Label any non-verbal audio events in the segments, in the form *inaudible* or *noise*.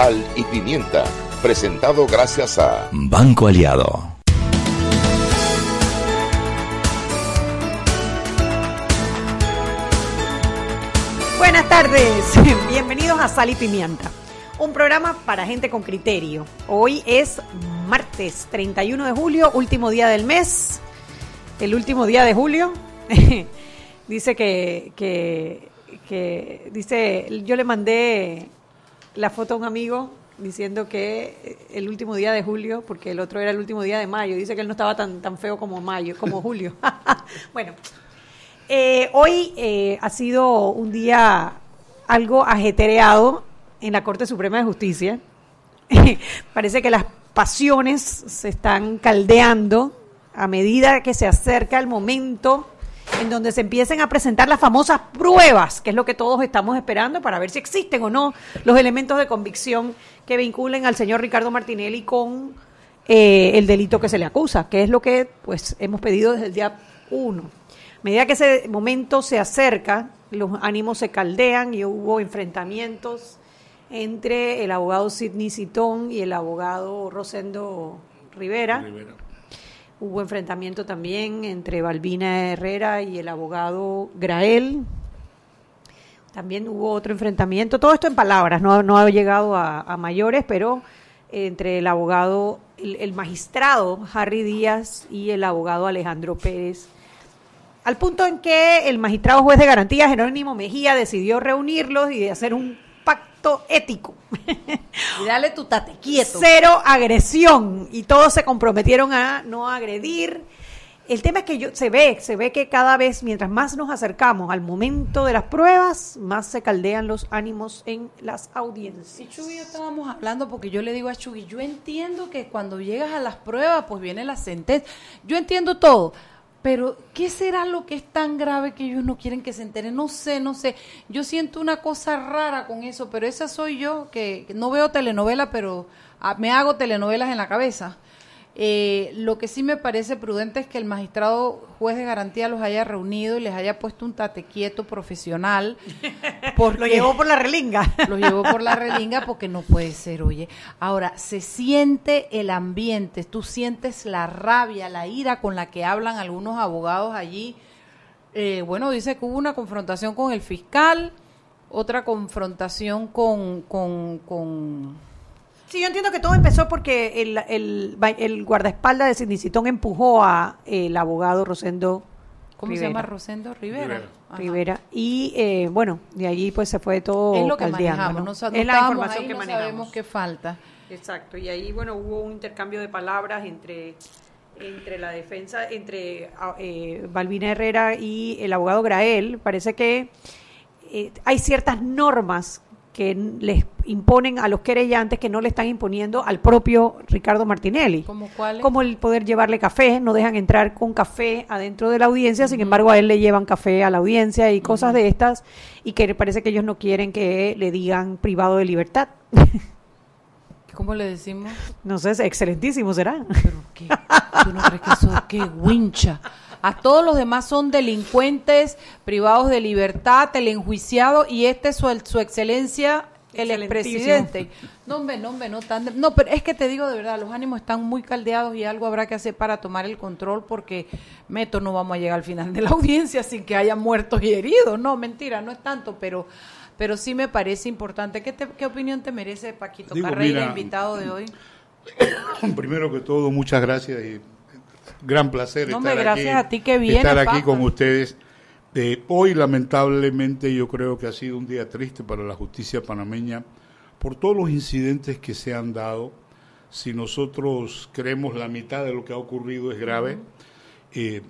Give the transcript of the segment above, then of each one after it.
Sal y Pimienta, presentado gracias a Banco Aliado. Buenas tardes, *laughs* bienvenidos a Sal y Pimienta, un programa para gente con criterio. Hoy es martes 31 de julio, último día del mes, el último día de julio. *laughs* dice que, que, que, dice, yo le mandé la foto a un amigo diciendo que el último día de julio, porque el otro era el último día de mayo, dice que él no estaba tan, tan feo como mayo, como *laughs* julio. *laughs* bueno, eh, hoy eh, ha sido un día algo ajetreado en la Corte Suprema de Justicia. *laughs* Parece que las pasiones se están caldeando a medida que se acerca el momento en donde se empiecen a presentar las famosas pruebas, que es lo que todos estamos esperando para ver si existen o no los elementos de convicción que vinculen al señor Ricardo Martinelli con eh, el delito que se le acusa, que es lo que pues hemos pedido desde el día uno medida que ese momento se acerca, los ánimos se caldean y hubo enfrentamientos entre el abogado Sidney Citón y el abogado Rosendo Rivera. Hubo enfrentamiento también entre Balbina Herrera y el abogado Grael. También hubo otro enfrentamiento, todo esto en palabras, no, no ha llegado a, mayores, pero entre el abogado, el, el magistrado Harry Díaz y el abogado Alejandro Pérez al punto en que el magistrado juez de garantía Jerónimo Mejía decidió reunirlos y hacer un pacto ético. Y dale tu tate quieto. Cero agresión. Y todos se comprometieron a no agredir. El tema es que yo, se ve, se ve que cada vez, mientras más nos acercamos al momento de las pruebas, más se caldean los ánimos en las audiencias. Y Chugui y yo estábamos hablando porque yo le digo a Chugui, yo entiendo que cuando llegas a las pruebas, pues viene la sentencia. Yo entiendo todo, pero, ¿qué será lo que es tan grave que ellos no quieren que se enteren? No sé, no sé. Yo siento una cosa rara con eso, pero esa soy yo, que, no veo telenovela, pero ah, me hago telenovelas en la cabeza. Eh, lo que sí me parece prudente es que el magistrado juez de garantía los haya reunido y les haya puesto un tate quieto profesional. *laughs* Lo llevó por la relinga. *laughs* Lo llevó por la relinga porque no puede ser, oye. Ahora, se siente el ambiente, tú sientes la rabia, la ira con la que hablan algunos abogados allí. Eh, bueno, dice que hubo una confrontación con el fiscal, otra confrontación con, con, con Sí, yo entiendo que todo empezó porque el, el, el guardaespaldas de Sidnicitón empujó a el abogado Rosendo ¿Cómo Rivera. se llama? Rosendo Rivera. Rivera. Y eh, bueno, de allí pues se fue todo Es lo que caldeando, manejamos. ¿no? Es la información ahí, que no manejamos. sabemos qué falta. Exacto, y ahí bueno hubo un intercambio de palabras entre entre la defensa, entre ah, eh, Balbina Herrera y el abogado Grael. Parece que eh, hay ciertas normas que les imponen a los querellantes que no le están imponiendo al propio Ricardo Martinelli. ¿Cómo cuáles? Como el poder llevarle café, no dejan entrar con café adentro de la audiencia, sin embargo a él le llevan café a la audiencia y cosas de estas, y que parece que ellos no quieren que le digan privado de libertad. *laughs* ¿Cómo le decimos? No sé, excelentísimo será. Pero qué, ¿tú no crees que eso qué *laughs* wincha? A todos los demás son delincuentes, privados de libertad, enjuiciado y este es su, su excelencia, el expresidente. No, hombre, no, hombre, no tan... de- no, pero es que te digo de verdad, los ánimos están muy caldeados y algo habrá que hacer para tomar el control porque, Meto, no vamos a llegar al final de la *laughs* audiencia sin que haya muertos y heridos. No, mentira, no es tanto, pero... Pero sí me parece importante. ¿Qué, te- qué opinión te merece Paquito Digo, Carreira, mira, invitado de hoy? *coughs* Primero que todo, muchas gracias y gran placer No, estar gracias aquí, a ti que vienes, estar aquí Papa. con ustedes. Eh, hoy, lamentablemente, yo creo que ha sido un día triste para la justicia panameña por todos los incidentes que se han dado. Si nosotros creemos la mitad de lo que ha ocurrido es grave, eh,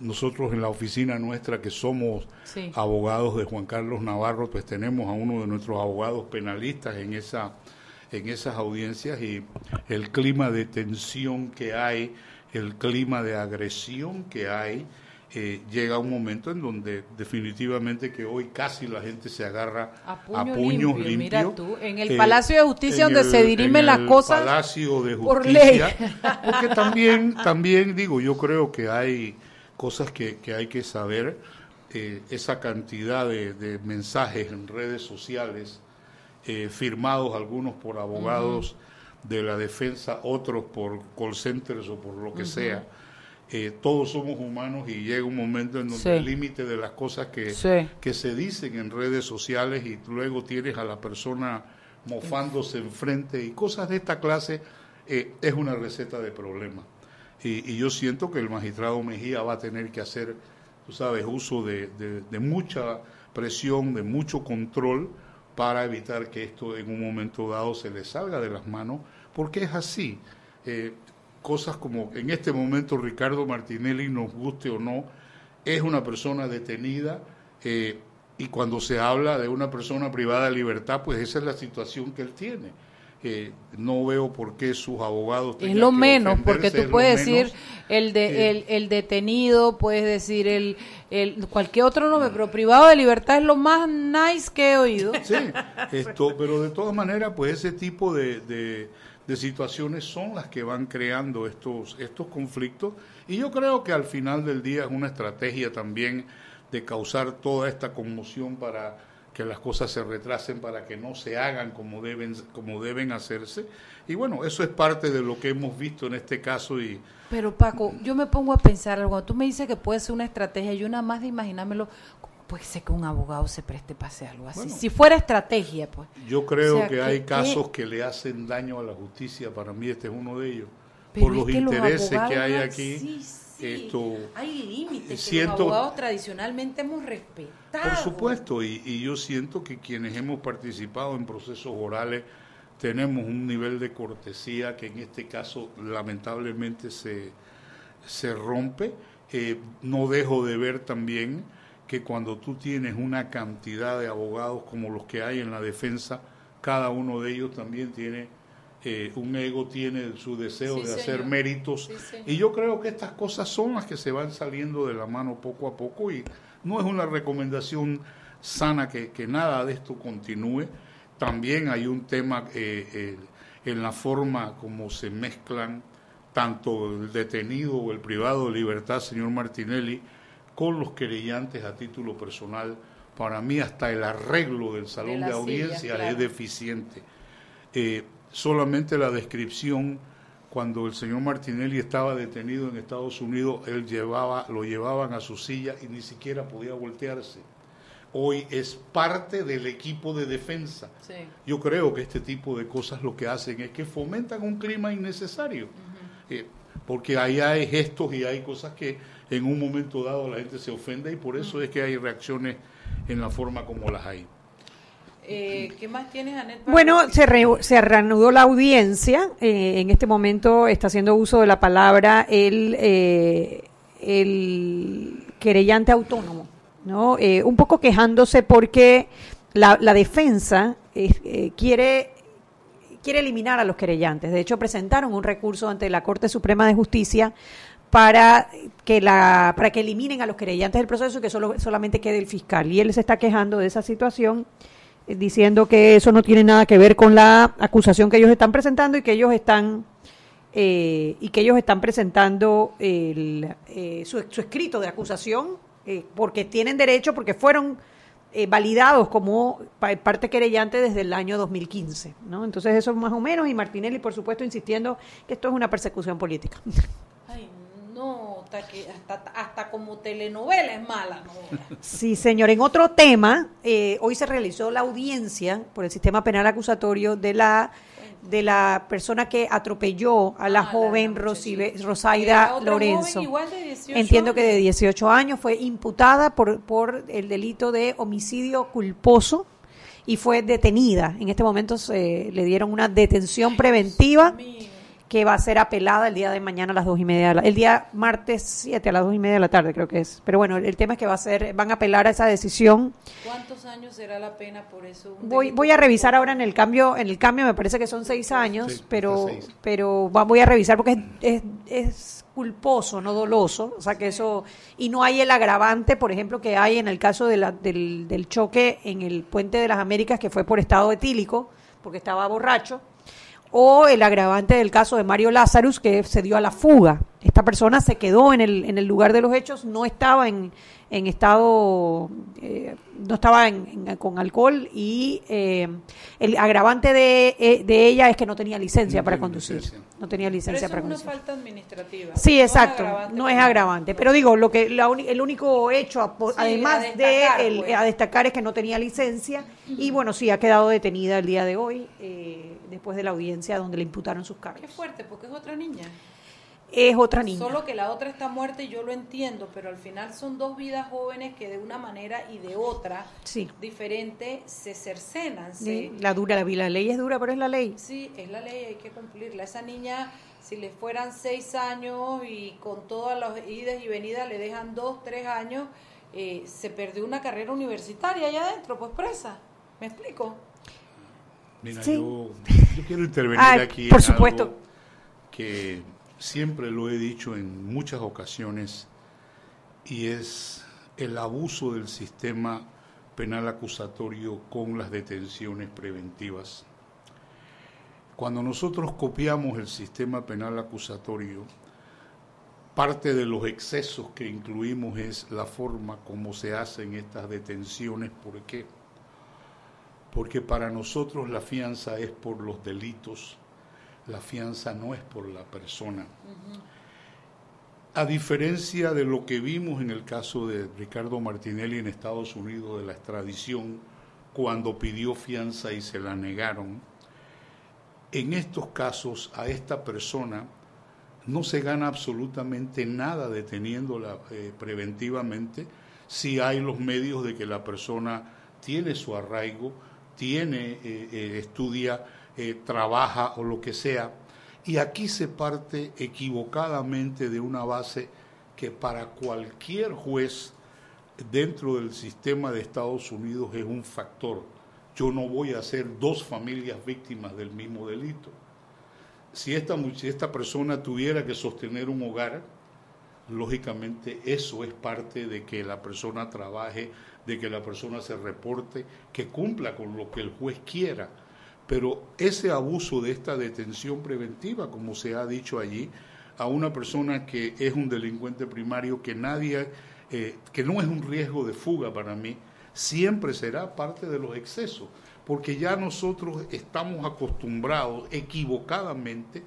nosotros en la oficina nuestra que somos Sí. abogados de Juan Carlos Navarro, pues tenemos a uno de nuestros abogados penalistas en esa en esas audiencias y el clima de tensión que hay, el clima de agresión que hay, eh, llega un momento en donde definitivamente que hoy casi la gente se agarra A puño puños limpio, limpios. mira tú, en el Eh, Palacio de Justicia donde se dirimen en las cosas Palacio de por ley. porque también, también digo, yo creo que hay cosas que, que hay que saber, eh, esa cantidad de, de mensajes en redes sociales eh, firmados algunos por abogados de la defensa, otros por call centers o por lo que sea. Eh, todos somos humanos y llega un momento en donde el límite de las cosas que, que se dicen en redes sociales y luego tienes a la persona mofándose enfrente y cosas de esta clase eh, es una receta de problemas. Y, yo siento que el magistrado Mejía va a tener que hacer, tú sabes, uso de, de mucha presión, de mucho control para evitar que esto en un momento dado se le salga de las manos, porque es así. Eh, cosas como en este momento Ricardo Martinelli, nos guste o no, es una persona detenida eh, y cuando se habla de una persona privada de libertad, pues esa es la situación que él tiene no veo por qué sus abogados es lo menos porque tú puedes decir el de el, el, detenido puedes decir el, el cualquier otro nombre pero privado de libertad es lo más nice que he oído. Sí esto pero de todas maneras pues ese tipo de, de, de situaciones son las que van creando estos estos conflictos. Y yo creo que al final del día es una estrategia también de causar toda esta conmoción para que las cosas se retrasen para que no se hagan como deben, como deben hacerse. Y bueno, eso es parte de lo que hemos visto en este caso. y Pero Paco, yo me pongo a pensar, cuando tú me dices que puede ser una estrategia, yo nada más de imaginármelo, puede ser que un abogado se preste para hacer algo así. si fuera estrategia, pues. Yo creo que, hay casos que le hacen daño a la justicia, para mí este es uno de ellos. por los intereses que hay aquí esto hay límites que los abogados tradicionalmente hemos respetado. Por supuesto, y, yo siento que quienes hemos participado en procesos orales tenemos un nivel de cortesía que en este caso lamentablemente se, se rompe. Eh, no dejo de ver también que cuando tú tienes una cantidad de abogados como los que hay en la defensa, cada uno de ellos también tiene un ego tiene su deseo de hacer méritos. y yo creo que estas cosas son las que se van saliendo de la mano poco a poco y no es una recomendación sana que, nada de esto continúe. También hay un tema eh, eh, en la forma como se mezclan tanto el detenido o el privado de libertad, señor Martinelli, con los querellantes a título personal. Para mí hasta el arreglo del salón de, audiencia es deficiente. Eh, solamente la descripción cuando el señor Martinelli estaba detenido en Estados Unidos, él llevaba, lo llevaban a su silla y ni siquiera podía voltearse. Hoy es parte del equipo de defensa. Yo creo que este tipo de cosas lo que hacen es que fomentan un clima innecesario. Eh, porque ahí hay gestos y hay cosas que en un momento dado la gente se ofende y por eso es que hay reacciones en la forma como las hay. Eh, ¿Qué más tienes, Anet? Bueno, se, se reanudó la audiencia. Eh, en este momento está haciendo uso de la palabra el, eh, el querellante autónomo, ¿no? un poco quejándose porque la, la defensa quiere quiere eliminar a los querellantes. De hecho, presentaron un recurso ante la Corte Suprema de Justicia para que la para que eliminen a los querellantes del proceso y que solo, solamente quede el fiscal. Y él se está quejando de esa situación diciendo que eso no tiene nada que ver con la acusación que ellos están presentando y que ellos están eh, y que ellos están presentando el, eh, su, escrito de acusación eh, porque tienen derecho porque fueron validados como parte querellante desde el año 2015 ¿no? entonces eso más o menos y Martinelli por supuesto insistiendo que esto es una persecución política *laughs* no, hasta, que, hasta, hasta como telenovela es mala. Sí, señor. En otro tema, eh, hoy se realizó la audiencia por el sistema penal acusatorio de la de la persona que atropelló a la ah, joven Rosaida Lorenzo. Entiendo que de 18 años fue imputada por, por el delito de homicidio culposo y fue detenida. En este momento se le dieron una detención preventiva que va a ser apelada el día de mañana a las dos y media, el día martes 7 a las dos y media de la tarde creo que es. Pero bueno, el tema es que va a ser, van a apelar a esa decisión. ¿Cuántos años será la pena por eso? Voy, voy a revisar ahora en el cambio, en el cambio me parece que son seis años, pero, pero voy a revisar porque es, es, culposo, no doloso, o sea que eso, y no hay el agravante, por ejemplo, que hay en el caso de la, del, del choque en el puente de las Américas que fue por estado etílico, porque estaba borracho o el agravante del caso de Mario Lazarus que se dio a la fuga. esta persona se quedó en el, en el lugar de los hechos, no estaba en, en estado, eh, no estaba con alcohol y eh, el agravante de, eh, de, ella es que no tenía licencia para conducir. No tenía licencia para conducir. Es una falta administrativa. Sí, exacto. No es agravante. pero digo, lo que el único hecho, además de el, a destacar, es que no tenía licencia y bueno, sí, ha quedado detenida el día de hoy después de la audiencia donde le imputaron sus cargos. Qué fuerte, porque es otra niña es otra niña. Solo que la otra está muerta y yo lo entiendo, pero al final son dos vidas jóvenes que de una manera y de otra diferente se cercenan. La dura, la, la ley es dura, pero es la ley. Sí, es la ley, hay que cumplirla. Esa niña, si le fueran seis años y con todas las idas y venidas le dejan dos, tres años, eh, se perdió una carrera universitaria allá adentro, pues presa. ¿Me explico? Mira, yo, quiero intervenir aquí. Por supuesto. que siempre lo he dicho en muchas ocasiones, y es el abuso del sistema penal acusatorio con las detenciones preventivas. Cuando nosotros copiamos el sistema penal acusatorio, parte de los excesos que incluimos es la forma como se hacen estas detenciones. ¿Por qué? Porque para nosotros la fianza es por los delitos la fianza no es por la persona. A diferencia de lo que vimos en el caso de Ricardo Martinelli en Estados Unidos de la extradición, cuando pidió fianza y se la negaron, en estos casos a esta persona no se gana absolutamente nada deteniéndola eh, preventivamente si hay los medios de que la persona tiene su arraigo, tiene, eh, eh, estudia trabaja o lo que sea. Y aquí se parte equivocadamente de una base que para cualquier juez dentro del sistema de Estados Unidos es un factor. Yo no voy a ser dos familias víctimas del mismo delito. Si esta, si esta persona tuviera que sostener un hogar, lógicamente eso es parte de que la persona trabaje, de que la persona se reporte, que cumpla con lo que el juez quiera pero ese abuso de esta detención preventiva, como se ha dicho allí, a una persona que es un delincuente primario, que nadie, eh, que no es un riesgo de fuga para mí, siempre será parte de los excesos, porque ya nosotros estamos acostumbrados equivocadamente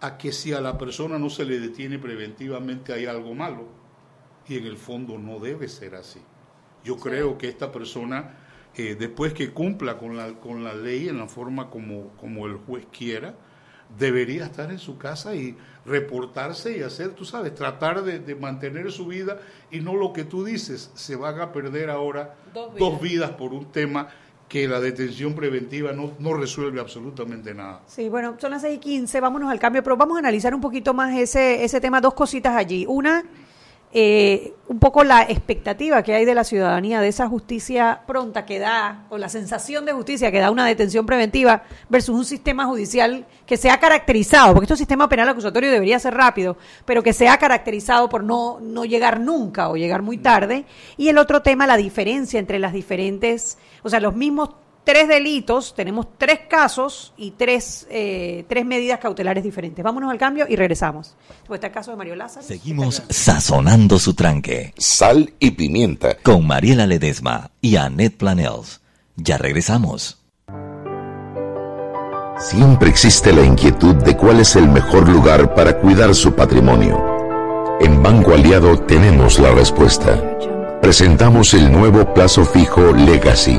a que si a la persona no se le detiene preventivamente hay algo malo, y en el fondo no debe ser así. Yo creo que esta persona después que cumpla con la, con la ley en la forma como, como el juez quiera, debería estar en su casa y reportarse y hacer, tú sabes, tratar de, mantener su vida y no lo que tú dices, se van a perder ahora dos vidas, por un tema que la detención preventiva no, no, resuelve absolutamente nada. Sí, bueno, son las 6 y 15, vámonos al cambio, pero vamos a analizar un poquito más ese, ese tema, dos cositas allí. Una, eh, un poco la expectativa que hay de la ciudadanía de esa justicia pronta que da, o la sensación de justicia que da una detención preventiva versus un sistema judicial que se ha caracterizado, porque este sistema penal acusatorio debería ser rápido, pero que se ha caracterizado por no, no llegar nunca o llegar muy tarde. Y el otro tema, la diferencia entre las diferentes, o sea, los mismos tres delitos, tenemos tres casos y tres, eh, tres medidas cautelares diferentes. Vámonos al cambio y regresamos. Pues está el caso de Mario Lázaro. Seguimos sazonando su tranque. Sal y pimienta. Con Mariela Ledesma y Annette Planels. Ya regresamos. Siempre existe la inquietud de cuál es el mejor lugar para cuidar su patrimonio. En Banco Aliado tenemos la respuesta. Presentamos el nuevo plazo fijo Legacy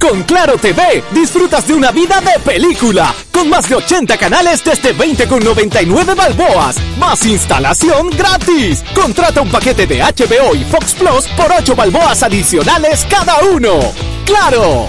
Con Claro TV disfrutas de una vida de película, con más de 80 canales desde 20,99 balboas, más instalación gratis. Contrata un paquete de HBO y Fox Plus por 8 balboas adicionales cada uno. ¡Claro!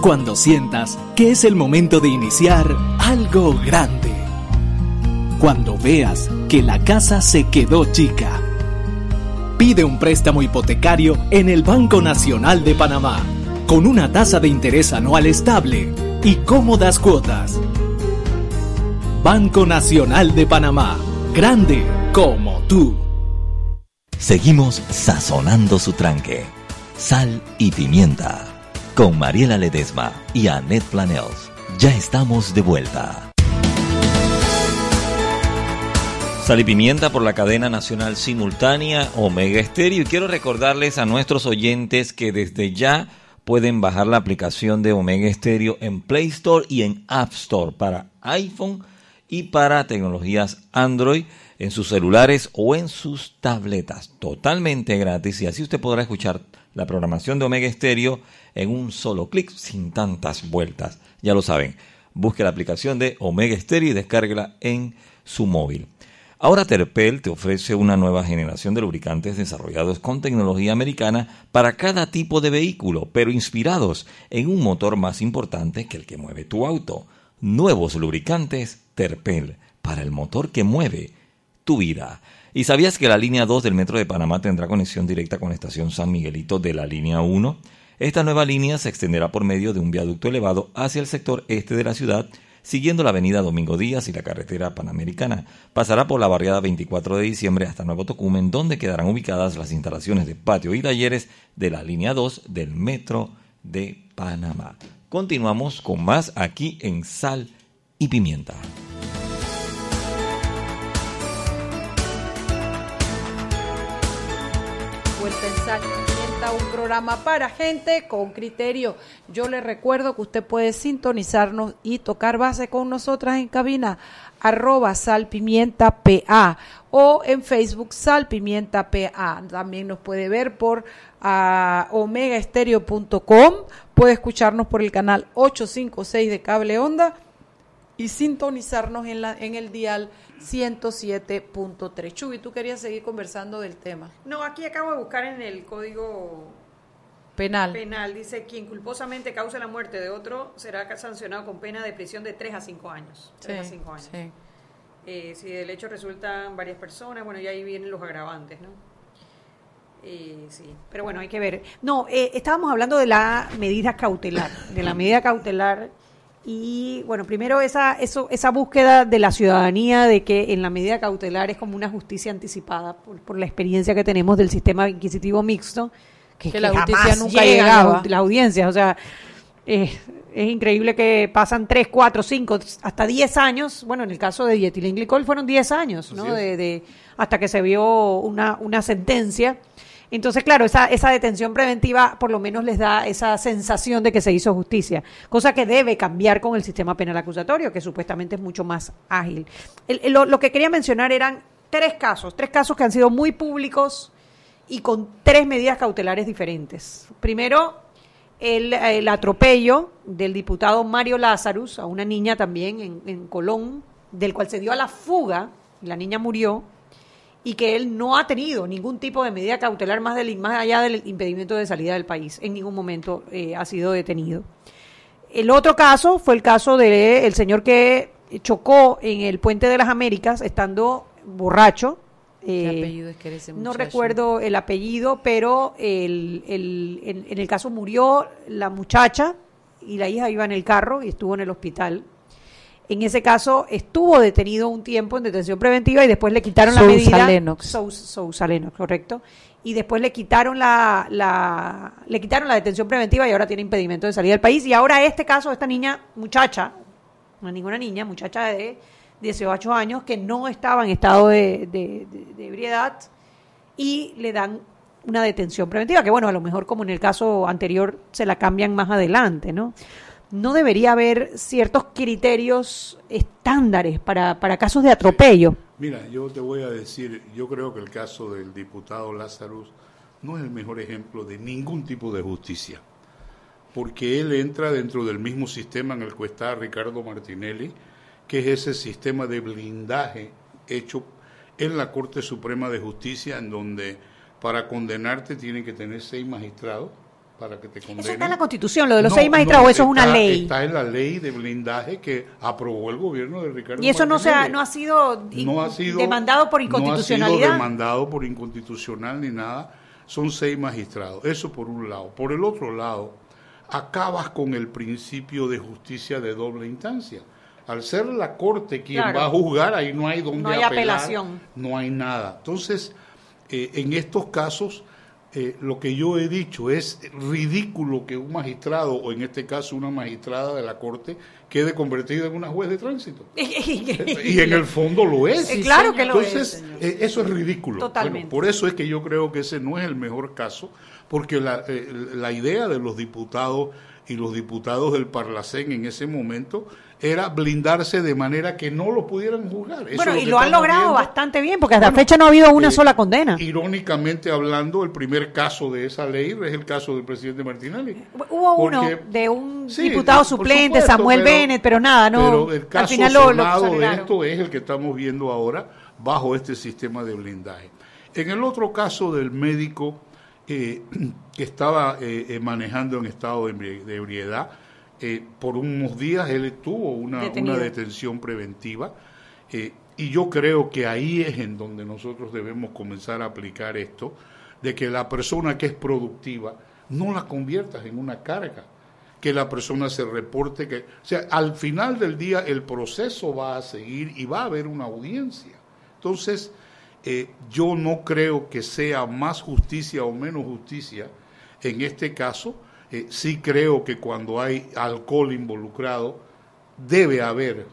cuando sientas que es el momento de iniciar algo grande. Cuando veas que la casa se quedó chica. Pide un préstamo hipotecario en el Banco Nacional de Panamá, con una tasa de interés anual estable y cómodas cuotas. Banco Nacional de Panamá, grande como tú. Seguimos sazonando su tranque. Sal y pimienta con Mariela Ledesma y Annette Planels. Ya estamos de vuelta. Sal y pimienta por la cadena nacional simultánea Omega Estéreo. Y quiero recordarles a nuestros oyentes que desde ya pueden bajar la aplicación de Omega Estéreo en Play Store y en App Store para iPhone y para tecnologías Android en sus celulares o en sus tabletas. Totalmente gratis y así usted podrá escuchar la programación de Omega Estéreo en un solo clic sin tantas vueltas. Ya lo saben, busque la aplicación de Omega Stereo y descárguela en su móvil. Ahora Terpel te ofrece una nueva generación de lubricantes desarrollados con tecnología americana para cada tipo de vehículo, pero inspirados en un motor más importante que el que mueve tu auto. Nuevos lubricantes Terpel para el motor que mueve tu vida. ¿Y sabías que la línea 2 del Metro de Panamá tendrá conexión directa con la estación San Miguelito de la línea 1? Esta nueva línea se extenderá por medio de un viaducto elevado hacia el sector este de la ciudad, siguiendo la avenida Domingo Díaz y la carretera panamericana. Pasará por la barriada 24 de diciembre hasta Nuevo Tocumen, donde quedarán ubicadas las instalaciones de patio y talleres de la línea 2 del Metro de Panamá. Continuamos con más aquí en Sal y Pimienta. Sal un programa para gente con criterio. Yo le recuerdo que usted puede sintonizarnos y tocar base con nosotras en cabina arroba salpimienta PA o en Facebook salpimienta PA. También nos puede ver por uh, omegaestereo.com, puede escucharnos por el canal 856 de Cable Onda y sintonizarnos en, la, en el dial 107.3. Chubi, tú querías seguir conversando del tema. No, aquí acabo de buscar en el código penal. Penal dice quien culposamente cause la muerte de otro será sancionado con pena de prisión de 3 a 5 años. 3 a 5 años. Eh, si del hecho resultan varias personas, bueno, y ahí vienen los agravantes, ¿no? Eh, sí, pero bueno, hay que ver. No, eh, estábamos hablando de la medida cautelar, de la medida cautelar y bueno, primero esa, eso, esa búsqueda de la ciudadanía de que en la medida cautelar es como una justicia anticipada por, la experiencia que tenemos del sistema inquisitivo mixto, que, la justicia nunca llegaba. Las, audiencias, o sea, es increíble que pasan 3, 4, 5, hasta 10 años, bueno, en el caso de dietilenglicol fueron 10 años, ¿no? De, de, hasta que se vio una, una sentencia entonces, claro, esa, esa detención preventiva por lo menos les da esa sensación de que se hizo justicia, cosa que debe cambiar con el sistema penal acusatorio, que supuestamente es mucho más ágil. lo, que quería mencionar eran tres casos, tres casos que han sido muy públicos y con tres medidas cautelares diferentes. Primero, el, el atropello del diputado Mario Lazarus a una niña también en, en Colón, del cual se dio a la fuga, la niña murió y que él no ha tenido ningún tipo de medida cautelar más, del, más allá del impedimento de salida del país. En ningún momento eh, ha sido detenido. El otro caso fue el caso del el señor que chocó en el Puente de las Américas estando borracho. ¿Qué eh, apellido es que no recuerdo el apellido, pero el, en, el caso murió la muchacha y la hija iba en el carro y estuvo en el hospital En ese caso estuvo detenido un tiempo en detención preventiva y después le quitaron la medida. Lennox. Sous- Sousa Lennox, correcto. Y después le quitaron la, la le quitaron la detención preventiva y ahora tiene impedimento de salir del país. Y ahora este caso, esta niña, muchacha, no es ninguna niña, muchacha de 18 años que no estaba en estado de, de- de- de ebriedad y le dan una detención preventiva, que bueno, a lo mejor como en el caso anterior se la cambian más adelante, ¿no? No debería haber ciertos criterios estándares para, para casos de atropello. Mira, yo te voy a decir, yo creo que el caso del diputado Lazarus no es el mejor ejemplo de ningún tipo de justicia, porque él entra dentro del mismo sistema en el que está Ricardo Martinelli, que es ese sistema de blindaje hecho en la Corte Suprema de Justicia, en donde para condenarte tienen que tener seis magistrados para que te condenen. Eso está en la Constitución, lo de los No, seis magistrados, no, eso es una ley. Está en la ley de blindaje que aprobó el gobierno de Ricardo Y eso no, se ha, no ha sido, no ha sido demandado por No ha sido inconstitucionalidad. demandado por inconstitucional ni nada. Son seis magistrados. Eso por un lado. Por el otro lado, acabas con el principio de justicia de doble instancia. Al ser la corte quien Claro. va a juzgar, ahí no hay donde No hay apelar, apelación. no hay nada. Entonces, eh, en estos casos, eh, lo que yo he dicho es ridículo que un magistrado, o en este caso una magistrada de la corte, quede convertida en una juez de tránsito. *laughs* Y en el fondo lo es. Sí, claro que lo Entonces, es, señor. eh, eso es ridículo. Totalmente. Bueno, por eso es que yo creo que ese no es el mejor caso, porque la, eh, la idea de los diputados y los diputados del Parlacén en ese momento era blindarse de manera que no lo pudieran juzgar. Eso bueno, y lo han logrado viendo. bastante bien, porque hasta la fecha no ha habido una eh, sola condena. Irónicamente hablando, el primer caso de esa ley es el caso del presidente Martinelli. Hubo uno de un Sí, diputado suplente, supuesto, Samuel pero- Bennett, pero nada, no. Pero el caso al final lo, lo de esto es el que estamos viendo ahora bajo este sistema de blindaje. En el otro caso del médico eh, *clears throat* que estaba eh, eh, manejando en estado de ebri- de ebriedad, eh, por unos días él tuvo una, una detención preventiva eh, y yo creo que ahí es en donde nosotros debemos comenzar a aplicar esto, de que la persona que es productiva no la conviertas en una carga que la persona se reporte que, o sea, al final del día el proceso va a seguir y va a haber una audiencia. Entonces, yo no creo que sea más justicia o menos justicia en este caso. Eh, sí creo que cuando hay alcohol involucrado debe haber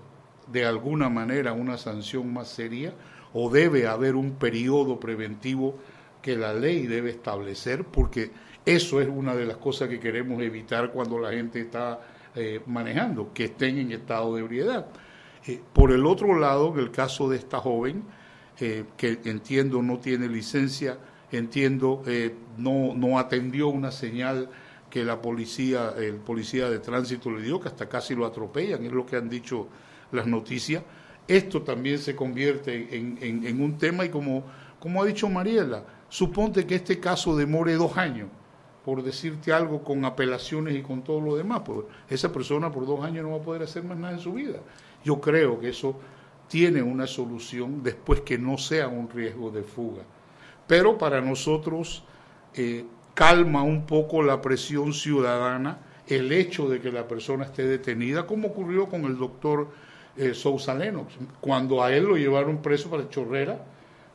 de alguna manera una sanción más seria o debe haber un periodo preventivo que la ley debe establecer porque eso es una de las cosas que queremos evitar cuando la gente está eh, manejando, que estén en estado de ebriedad. Eh, por el otro lado, en el caso de esta joven, eh, que entiendo no tiene licencia, entiendo eh, no, no atendió una señal que la policía, el policía de tránsito le dio, que hasta casi lo atropellan, es lo que han dicho las noticias. Esto también se convierte en, en- un tema y como, como ha dicho Mariela, suponte que este caso demore dos años, por decirte algo con apelaciones y con todo lo demás, pues esa persona por dos años no va a poder hacer más nada en su vida. Yo creo que eso tiene una solución después que no sea un riesgo de fuga. Pero para nosotros eh, calma un poco la presión ciudadana el hecho de que la persona esté detenida, como ocurrió con el doctor eh, Sousa Lennox. Cuando a él lo llevaron preso para Chorrera,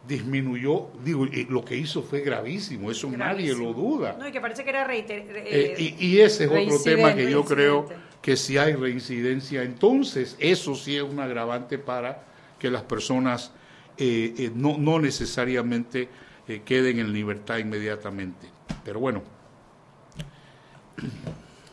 disminuyó, digo, y lo que hizo fue gravísimo, eso nadie lo duda. No, y que parece que era reiter- Eh, eh, y, y ese es otro tema que yo creo que si hay reincidencia, entonces eso sí es un agravante para que las personas eh, eh, no, no necesariamente eh, queden en libertad inmediatamente. Pero bueno,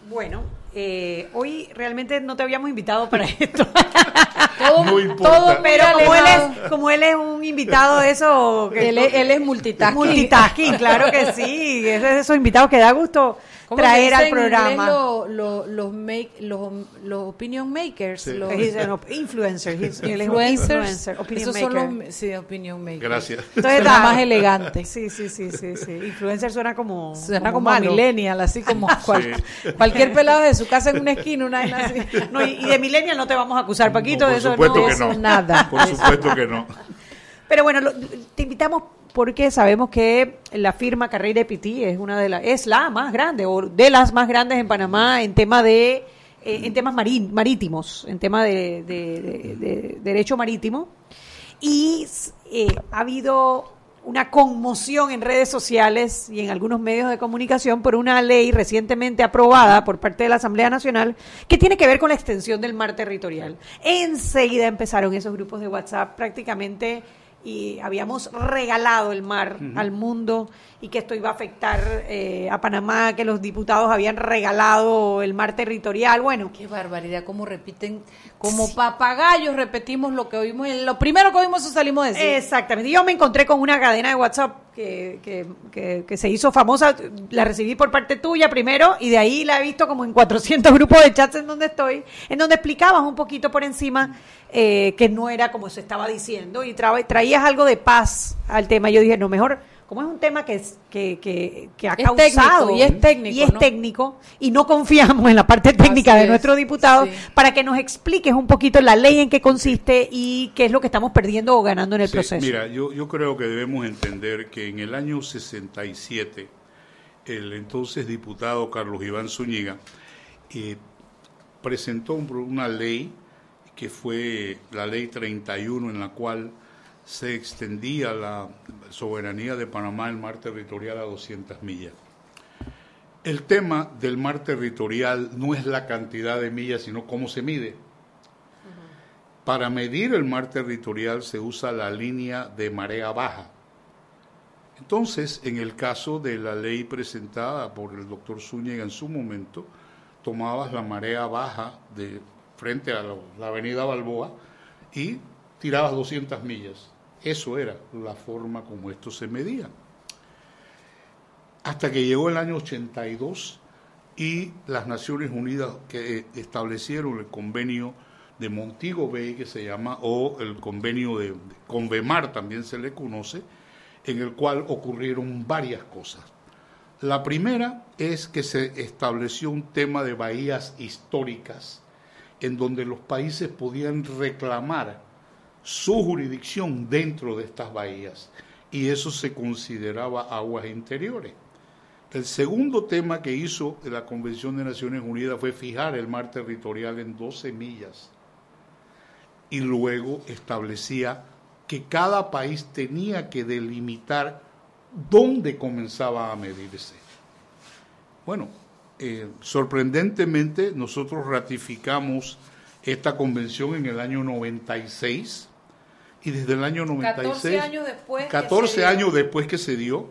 Bueno, eh, hoy realmente no te habíamos invitado para *laughs* esto. Todo, No importa. todo Pero como él, es, como él es un invitado de eso... que- Él es- él es multitasking. Multitasking, claro que sí. Es de esos invitados que da gusto ¿Cómo se traer al programa. lo- lo- los, make, los, los opinion makers. Sí. Los influencers. influencer, opinion Esos maker. son los sí, opinion makers. gracias. Entonces, Suena da- más elegante. Sí, sí, sí, sí, sí. Influencer suena como Suena como, a malo. millennial, así como cual- cualquier pelado de su casa en una esquina, una así. No, y, y de millennial no te vamos a acusar, Paquito, No, de por eso supuesto no. que eso no. nada. Por supuesto que no. Pero bueno, lo- te invitamos porque sabemos que la firma Carreira Piti es una de las es la más grande o de las más grandes en Panamá en tema de eh, en temas marín, marítimos, en tema de, de- de- de derecho marítimo. Y eh, ha habido una conmoción en redes sociales y en algunos medios de comunicación por una ley recientemente aprobada por parte de la Asamblea Nacional que tiene que ver con la extensión del mar territorial. Enseguida empezaron esos grupos de WhatsApp prácticamente y habíamos regalado el mar al mundo y que esto iba a afectar eh, a Panamá, que los diputados habían regalado el mar territorial. Bueno, Qué barbaridad, cómo repiten, como papagayos repetimos lo que oímos, lo primero que oímos eso salimos a decir. Exactamente. Yo me encontré con una cadena de WhatsApp que, que, que- que se hizo famosa. La recibí por parte tuya primero y de ahí la he visto como en 400 *laughs* grupos de chats en donde estoy, en donde explicabas un poquito por encima eh, que no era como se estaba diciendo y tra- traías algo de paz al tema. Yo dije, no, mejor, como es un tema que, es, que, que, que ha Es causado técnico, y es técnico, y es ¿no? técnico y no confiamos en la parte técnica Así de es, nuestro diputado sí. para que nos expliques un poquito la ley en qué consiste y qué es lo que estamos perdiendo o ganando en el Sí, proceso. Mira, yo, yo creo que debemos entender que en el año 67, el entonces diputado Carlos Iván Zúñiga eh, presentó una ley que fue la ley 31 en la cual se extendía la soberanía de Panamá el mar territorial a 200 millas. El tema del mar territorial no es la cantidad de millas, sino cómo se mide. Para medir el mar territorial se usa la línea de marea baja. Entonces, en el caso de la ley presentada por el doctor Zúñiga en su momento, tomabas la marea baja de frente a la, la avenida Balboa y tirabas 200 millas. Eso era la forma como esto se medía. Hasta que llegó el año 82 y las Naciones Unidas que establecieron el convenio de Montego Bay, que se llama, o el convenio de, de Convemar también se le conoce, en el cual ocurrieron varias cosas. La primera es que se estableció un tema de bahías históricas, en donde los países podían reclamar su jurisdicción dentro de estas bahías, y eso se consideraba aguas interiores. El segundo tema que hizo la Convención de Naciones Unidas fue fijar el mar territorial en 12 millas y luego establecía que cada país tenía que delimitar dónde comenzaba a medirse. Bueno, eh, sorprendentemente nosotros ratificamos esta convención en el año 96 y desde el año 96 14 años después que 14 se dio. años después que se dio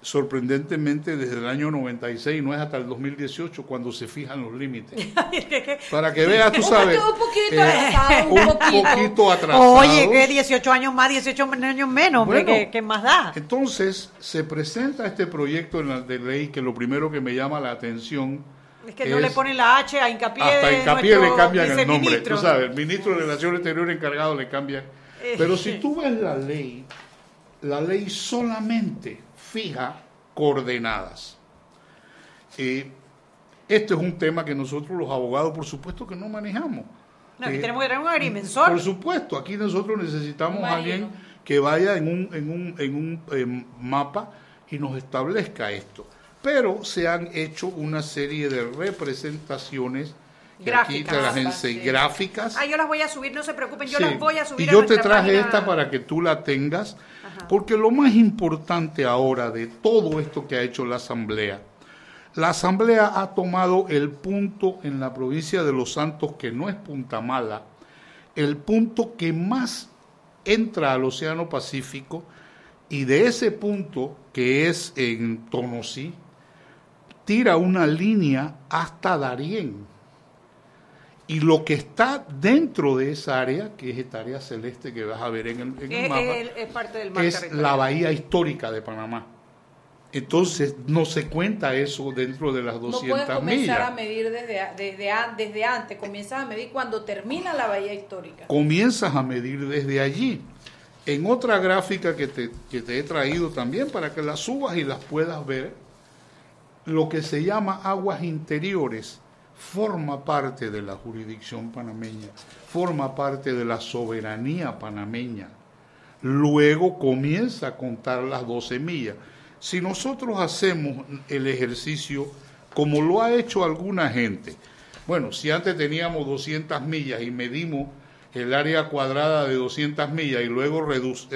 sorprendentemente desde el año 96 no es hasta el 2018 cuando se fijan los límites *laughs* para que veas tú *laughs* sabes un poquito eh, atrasado, un poquito. poquito atrasado Oye, que 18 años más, 18 años menos, hombre, Bueno. ¿qué, qué más da? entonces se presenta este proyecto en la- de ley que lo primero que me llama la atención Es que no le ponen la H a hincapié hasta de hincapié le cambian el nombre tú sabes el ministro de Relaciones Exteriores encargado le cambia pero si tú ves la ley la ley solamente fija coordenadas Eh, este es un tema que nosotros los abogados por supuesto que no manejamos No, aquí Eh, tenemos que tener un agrimensor. por supuesto, aquí nosotros necesitamos a alguien que vaya en un, en un, en un eh, mapa y nos establezca esto. Pero se han hecho una serie de representaciones aquí Gráficas. te las ense- Sí. gráficas. Ah, yo las voy a subir, no se preocupen, yo Sí. las voy a subir Y a yo te traje página. esta para que tú la tengas, porque lo más importante ahora de todo esto que ha hecho la Asamblea, la Asamblea ha tomado el punto en la provincia de Los Santos, que no es Punta Mala, el punto que más entra al Océano Pacífico, y de ese punto, que es en Tonosí, tira una línea hasta Darién. Y lo que está dentro de esa área, que es esta área celeste que vas a ver en el, en el Es, mapa, es- es parte del mar es la bahía histórica de Panamá. Entonces, no se cuenta eso dentro de las No 200 puedes comenzar a millas. medir desde, desde, desde antes, comienzas a medir cuando termina la bahía histórica. Comienzas a medir desde allí. En otra gráfica que te, que te he traído también para que las subas y las puedas ver, lo que se llama aguas interiores forma parte de la jurisdicción panameña, forma parte de la soberanía panameña. Luego comienza a contar las 12 millas. Si nosotros hacemos el ejercicio como lo ha hecho alguna gente, Bueno, si antes teníamos 200 millas y medimos el área cuadrada de 200 millas y luego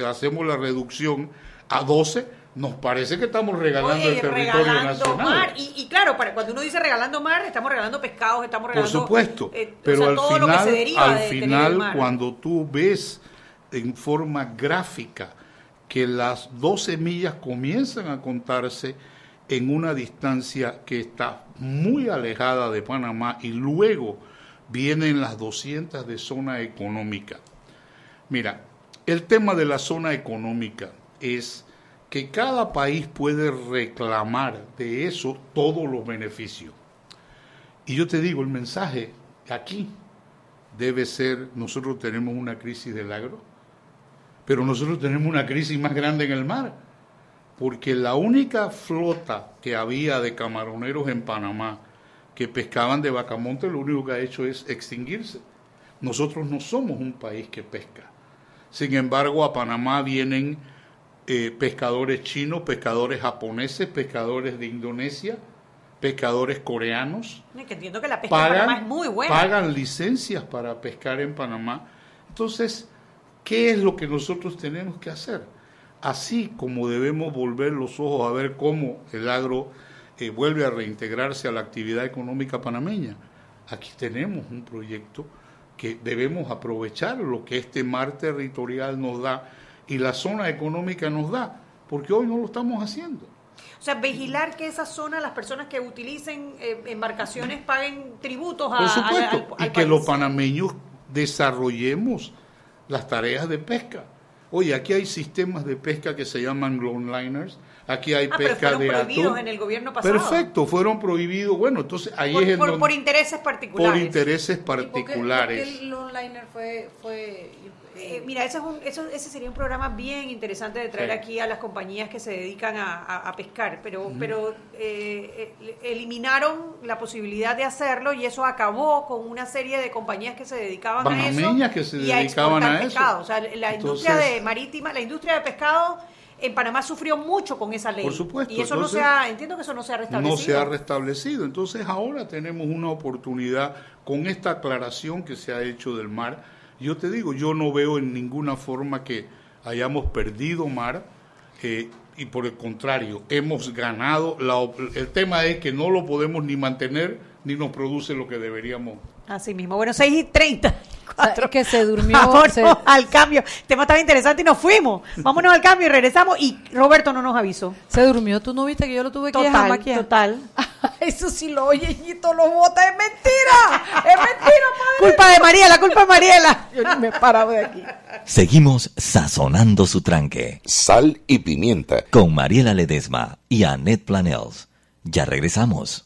hacemos la reducción a 12, nos parece que estamos regalando el territorio nacional. Y, claro, para, cuando uno dice regalando mar, estamos regalando pescados, estamos regalando... Por supuesto, eh, pero al final, al final cuando tú ves en forma gráfica que las 12 millas comienzan a contarse en una distancia que está muy alejada de Panamá y luego vienen las 200 de zona económica. Mira, el tema de la zona económica es que cada país puede reclamar de eso todos los beneficios. Y yo te digo, el mensaje aquí debe ser, nosotros tenemos una crisis del agro, pero nosotros tenemos una crisis más grande en el mar, porque la única flota que había de camaroneros en Panamá que pescaban de Bacamonte, lo único que ha hecho es extinguirse. Nosotros no somos un país que pesca. Sin embargo, a Panamá vienen eh, pescadores chinos, pescadores japoneses, pescadores de Indonesia, pescadores coreanos. Que entiendo que la pesca pagan, en Panamá es muy buena. Pagan licencias para pescar en Panamá. Entonces, ¿qué es lo que nosotros tenemos que hacer? Así como debemos volver los ojos a ver cómo el agro eh, vuelve a reintegrarse a la actividad económica panameña. Aquí tenemos un proyecto que debemos aprovechar lo que este mar territorial nos da y la zona económica nos da, porque hoy no lo estamos haciendo. O sea, vigilar que esa zona, las personas que utilicen eh, embarcaciones paguen tributos a, Por supuesto, y que los panameños desarrollemos las tareas de pesca. Oye, aquí hay sistemas de pesca que se llaman liners, aquí hay ah, pesca pero fueron prohibidos en el gobierno pasado. Perfecto, fueron prohibidos. Bueno, entonces ahí por, es por, por intereses particulares. Por intereses particulares. ¿Y por qué, el fue, fue eh, mira, ese, es un, eso, ese sería un programa bien interesante de traer aquí a las compañías que se dedican a, pescar, pero, pero eh, eh, eliminaron la posibilidad de hacerlo y eso acabó con una serie de compañías que se dedicaban a eso. que se dedicaban a, eso. O sea, la industria de marítima, la industria de pescado en Panamá sufrió mucho con esa ley. Por supuesto. Y eso no se ha, entiendo que eso no se ha restablecido. No se ha restablecido. Entonces ahora tenemos una oportunidad con esta aclaración que se ha hecho del mar yo te digo, yo no veo en ninguna forma que hayamos perdido mar eh, y por el contrario, hemos ganado. el tema es que no lo podemos ni mantener ni nos produce lo que deberíamos. Así mismo. Bueno, 6 y 30. que se durmió. al cambio. El tema estaba interesante y nos fuimos. Vámonos al cambio y regresamos. Y Roberto no nos avisó. Se durmió. ¿Tú no viste que yo lo tuve que total, Total. *laughs* Eso sí lo oye y todos lo bota. ¡Es mentira! ¡Es mentira, *laughs* padre! Culpa de Mariela, culpa de Mariela. Yo me parado de aquí. Seguimos sazonando su tranque. Sal y pimienta. Con Mariela Ledesma y Annette Planels. Ya regresamos.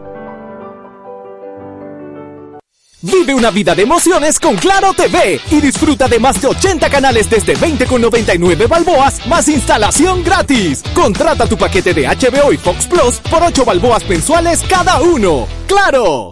Vive una vida de emociones con Claro TV y disfruta de más de 80 canales desde 20,99 balboas más instalación gratis. Contrata tu paquete de HBO y Fox Plus por 8 balboas mensuales cada uno. ¡Claro!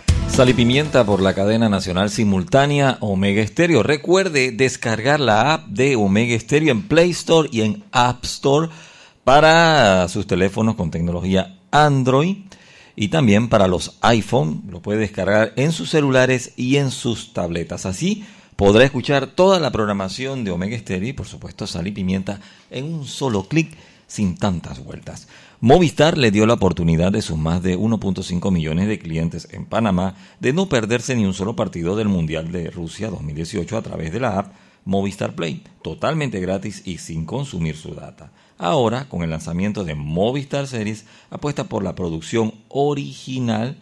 Sal y pimienta por la cadena nacional simultánea Omega Stereo. Recuerde descargar la app de Omega Stereo en Play Store y en App Store para sus teléfonos con tecnología Android y también para los iPhone. Lo puede descargar en sus celulares y en sus tabletas. Así podrá escuchar toda la programación de Omega Stereo y por supuesto Sal y Pimienta en un solo clic sin tantas vueltas. Movistar le dio la oportunidad de sus más de 1.5 millones de clientes en Panamá de no perderse ni un solo partido del Mundial de Rusia 2018 a través de la app Movistar Play, totalmente gratis y sin consumir su data. Ahora, con el lanzamiento de Movistar Series, apuesta por la producción original.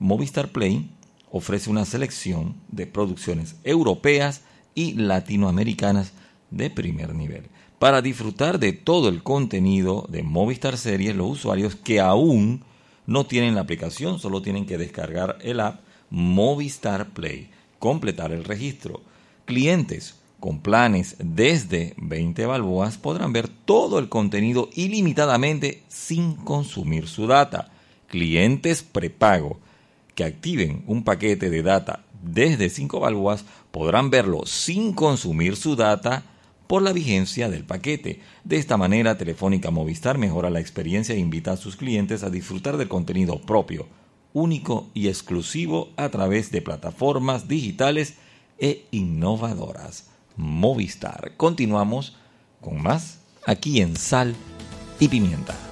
Movistar Play ofrece una selección de producciones europeas y latinoamericanas de primer nivel. Para disfrutar de todo el contenido de Movistar Series, los usuarios que aún no tienen la aplicación solo tienen que descargar el app Movistar Play, completar el registro. Clientes con planes desde 20 balboas podrán ver todo el contenido ilimitadamente sin consumir su data. Clientes prepago que activen un paquete de data desde 5 balboas podrán verlo sin consumir su data por la vigencia del paquete. De esta manera, Telefónica Movistar mejora la experiencia e invita a sus clientes a disfrutar del contenido propio, único y exclusivo a través de plataformas digitales e innovadoras. Movistar. Continuamos con más aquí en Sal y Pimienta.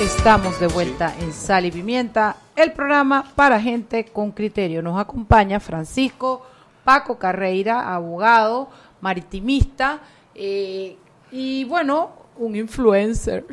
Estamos de vuelta en Sal y Pimienta, el programa para gente con criterio. Nos acompaña Francisco Paco Carreira, abogado, maritimista eh, y bueno, un influencer.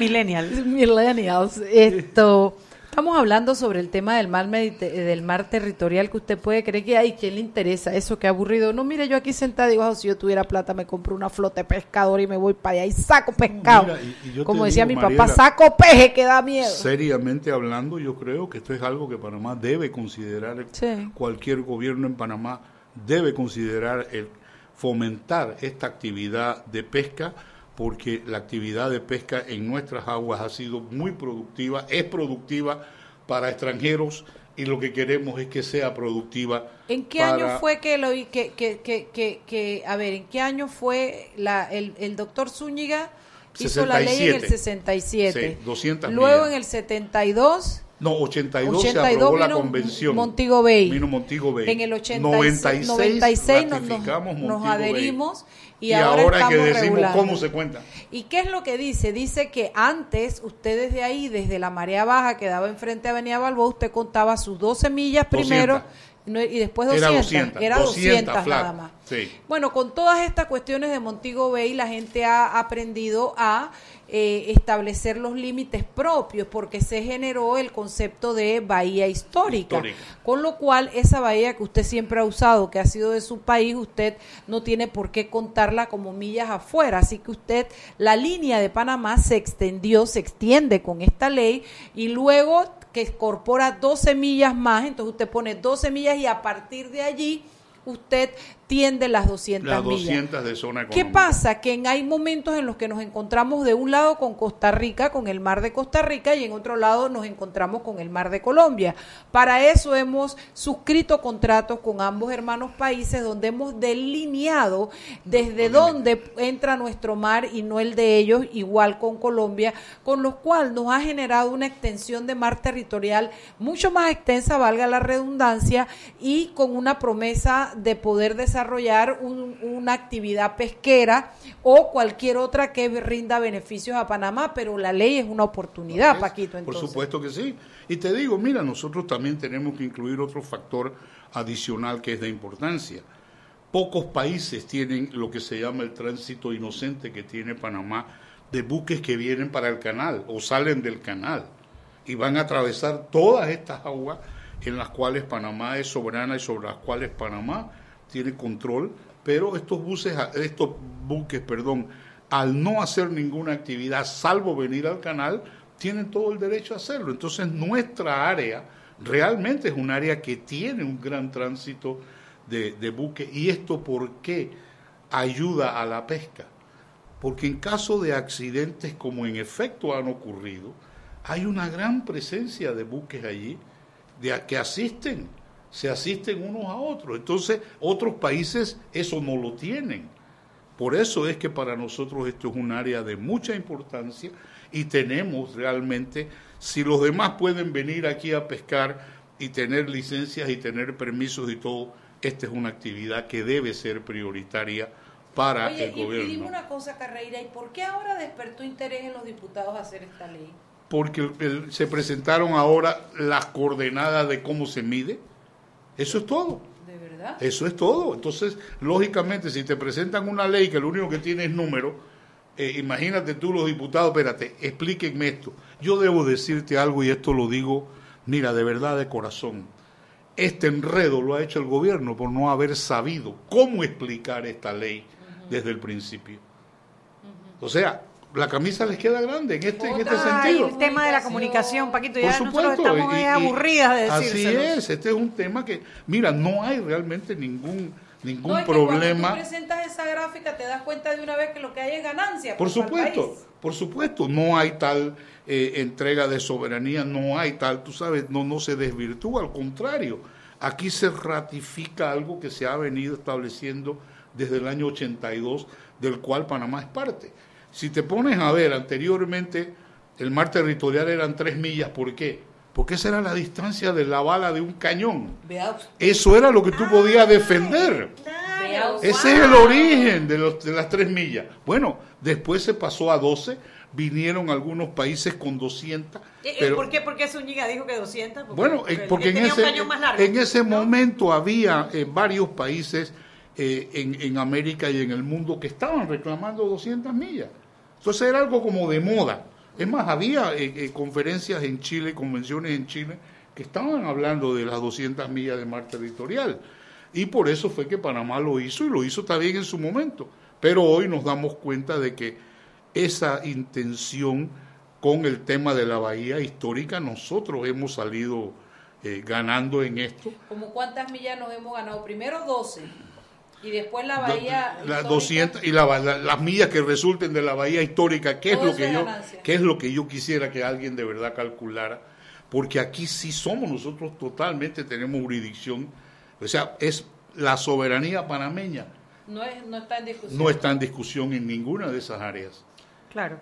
Millennials. *laughs* Millennials. Esto. Estamos hablando sobre el tema del mar, del mar territorial que usted puede creer que hay. ¿Quién le interesa eso? Qué aburrido. No, mire, yo aquí sentada digo, oh, si yo tuviera plata me compro una flota de pescador y me voy para allá y saco pescado. Como decía mi papá, saco peje que da miedo. Seriamente hablando, yo creo que esto es algo que Panamá debe considerar. Cualquier gobierno en Panamá debe considerar el fomentar esta actividad de pesca porque la actividad de pesca en nuestras aguas ha sido muy productiva, es productiva para extranjeros y lo que queremos es que sea productiva. ¿En qué año fue que lo que, que, que, que, a ver, en qué año fue la, el, el doctor Zúñiga hizo la ley en el 67? Sí, 200 Luego en el 72 no, 82, se aprobó la convención. Montigo Bay. Vino Montigo Bay. En el 86, 96, nos, adherimos y, ahora, que decimos cómo se cuenta. ¿Y qué es lo que dice? Dice que antes, ustedes de ahí, desde la marea baja que daba enfrente a Avenida Balboa, usted contaba sus 12 millas primero y después 200. Era 200, nada más. Bueno, con todas estas cuestiones de Montigo Bay, la gente ha aprendido a eh, establecer los límites propios porque se generó el concepto de bahía histórica, con lo cual esa bahía que usted siempre ha usado, que ha sido de su país, usted no tiene por qué contarla como millas afuera, así que usted, la línea de Panamá se extendió, se extiende con esta ley y luego que incorpora 12 millas más, entonces usted pone 12 millas y a partir de allí usted tiende las 200 las 200 de zona económica. ¿Qué pasa? Que hay momentos en los que nos encontramos de un lado con Costa Rica, con el mar de Costa Rica, y en otro lado nos encontramos con el mar de Colombia. Para eso hemos suscrito contratos con ambos hermanos países donde hemos delineado desde dónde entra nuestro mar y no el de ellos, igual con Colombia, con lo cual nos ha generado una extensión de mar territorial mucho más extensa, valga la redundancia, y con una promesa de poder desarrollar desarrollar una actividad pesquera o cualquier otra que rinda beneficios a Panamá, pero la ley es una oportunidad, Paquito. Por supuesto que sí. Y te digo, mira, nosotros también tenemos que incluir otro factor adicional que es de importancia. Pocos países tienen lo que se llama el tránsito inocente que tiene Panamá de buques que vienen para el canal o salen del canal y van a atravesar todas estas aguas en las cuales Panamá es soberana y sobre las cuales Panamá tiene control, pero estos buses, estos buques, perdón, al no hacer ninguna actividad salvo venir al canal, tienen todo el derecho a hacerlo. Entonces nuestra área realmente es un área que tiene un gran tránsito de, buques. ¿Y esto por qué ayuda a la pesca? Porque en caso de accidentes como en efecto han ocurrido, hay una gran presencia de buques allí de, que asisten se asisten unos a otros. Entonces, otros países eso no lo tienen. Por eso es que para nosotros esto es un área de mucha importancia y tenemos realmente, si los demás pueden venir aquí a pescar, y tener licencias y tener permisos y todo, esta es una actividad que debe ser prioritaria para Oye, el y, gobierno. y dime una cosa, Carreira, ¿y por qué ahora despertó interés en los diputados hacer esta ley? Porque el- el- se presentaron ahora las coordenadas de cómo se mide. Eso es todo. ¿De verdad? Eso es todo. Entonces, lógicamente, si te presentan una ley que lo único que tiene es número, eh, imagínate tú los diputados, espérate, explíquenme esto. Yo debo decirte algo y esto lo digo, mira, de verdad, de corazón. Este enredo lo ha hecho el gobierno por no haber sabido cómo explicar esta ley desde el principio. O sea, la camisa les queda grande en este, en este sentido. el tema de la comunicación, Paquito, Por ya nosotros supuesto. estamos y- y- aburridas de Así es, este es un tema que, mira, no hay realmente ningún, ningún No, es que cuando problema. tú presentas esa gráfica te das cuenta de una vez que lo que hay es ganancia. Por pues, supuesto, país. por supuesto, no hay tal eh, entrega de soberanía, no hay tal, tú sabes, no, no se desvirtúa, al contrario, aquí se ratifica algo que se ha venido estableciendo desde el año 82, del cual Panamá es parte. Si te pones a ver, anteriormente el mar territorial eran tres millas, ¿por qué? Porque esa era la distancia de la bala de un cañón. Eso era lo que tú podías defender. vea usted. Ese es el origen de, los, de las tres millas. Bueno, después se pasó a 12, vinieron algunos países con 200. Eh, eh, pero, ¿Por qué? Porque Zúñiga dijo que 200. Porque, Bueno, eh, porque en tenía un ese, cañón más largo, en ese ¿no? momento había eh, varios países eh, en, en América y en el mundo que estaban reclamando 200 millas. Entonces era algo como de moda. Es más, había eh, eh, conferencias en Chile, convenciones en Chile, que estaban hablando de las 200 millas de mar territorial. Y por eso fue que Panamá lo hizo y lo hizo también en su momento. Pero hoy nos damos cuenta de que esa intención con el tema de la bahía histórica, nosotros hemos salido eh, ganando en esto. ¿Como cuántas millas nos hemos ganado? Primero 12. Y después la bahía. La- histórica. 200 y la- la- las millas que resulten de la bahía histórica, que es lo que yo que es lo que yo quisiera que alguien de verdad calculara, porque aquí sí somos nosotros totalmente tenemos jurisdicción, o sea, es la soberanía panameña No, es, no está en discusión. no está en discusión en ninguna de esas áreas. Claro.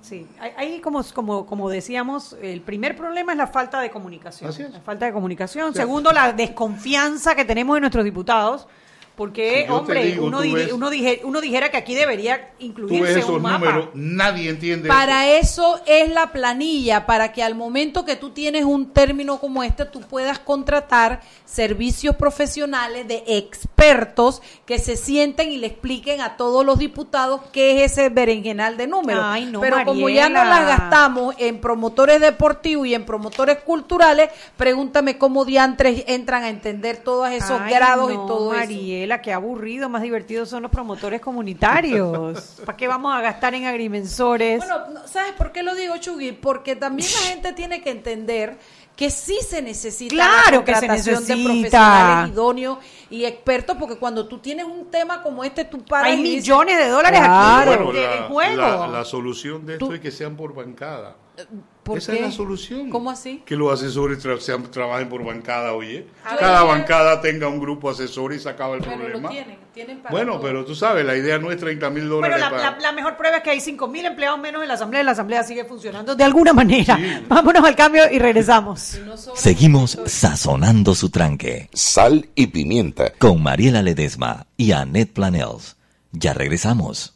Sí, Ahí- como, como, como decíamos, el primer problema es la falta de comunicación. Así es. La falta de comunicación. Segundo, la desconfianza que tenemos en nuestros diputados. Porque, Si hombre, digo, uno, tú ves- uno, dije- uno dijera que aquí debería Tú incluirse ves esos un mapa. números, nadie entiende Para eso. eso es la planilla, para que al momento que tú tienes un término como este, tú puedas contratar servicios profesionales de expertos que se sienten y le expliquen a todos los diputados qué es ese berenjenal de números. Ay, no, Pero como ya no Mariela. las gastamos en promotores deportivos y en promotores culturales, pregúntame cómo diantres entran a entender todos esos Ay, grados y todo eso. Mariela, qué aburrido, más divertidos son los promotores comunitarios. *laughs* ¿Para qué vamos a gastar en agrimensores? Bueno, no, ¿sabes por qué lo digo, Chugui? Porque también la gente tiene que entender que sí se necesita Claro la que se contratación de necesita. profesionales idóneos y expertos, porque cuando tú tienes un tema como este, tú paras Hay y dices, millones de dólares Claro. aquí Bueno, de- la, en juego. la- la solución de esto Tú- es que sean por bancada. ¿Por Esa qué? es la solución. ¿Cómo así? Que los asesores tra- sean- trabajen por bancada, oye. Yo Cada bancada tenga un grupo asesor y se acaba el Pero problema. lo tienen, tienen para Bueno, todo. pero tú sabes, la idea no es 30 mil Pero dólares la, para... la- la mejor prueba es que hay 5 mil empleados menos en la asamblea y la asamblea sigue funcionando de alguna manera. *laughs* Vámonos al cambio y regresamos. No Seguimos sazonando su tranque Sal y pimienta. con Mariela Ledesma y Annette Planels. Ya regresamos.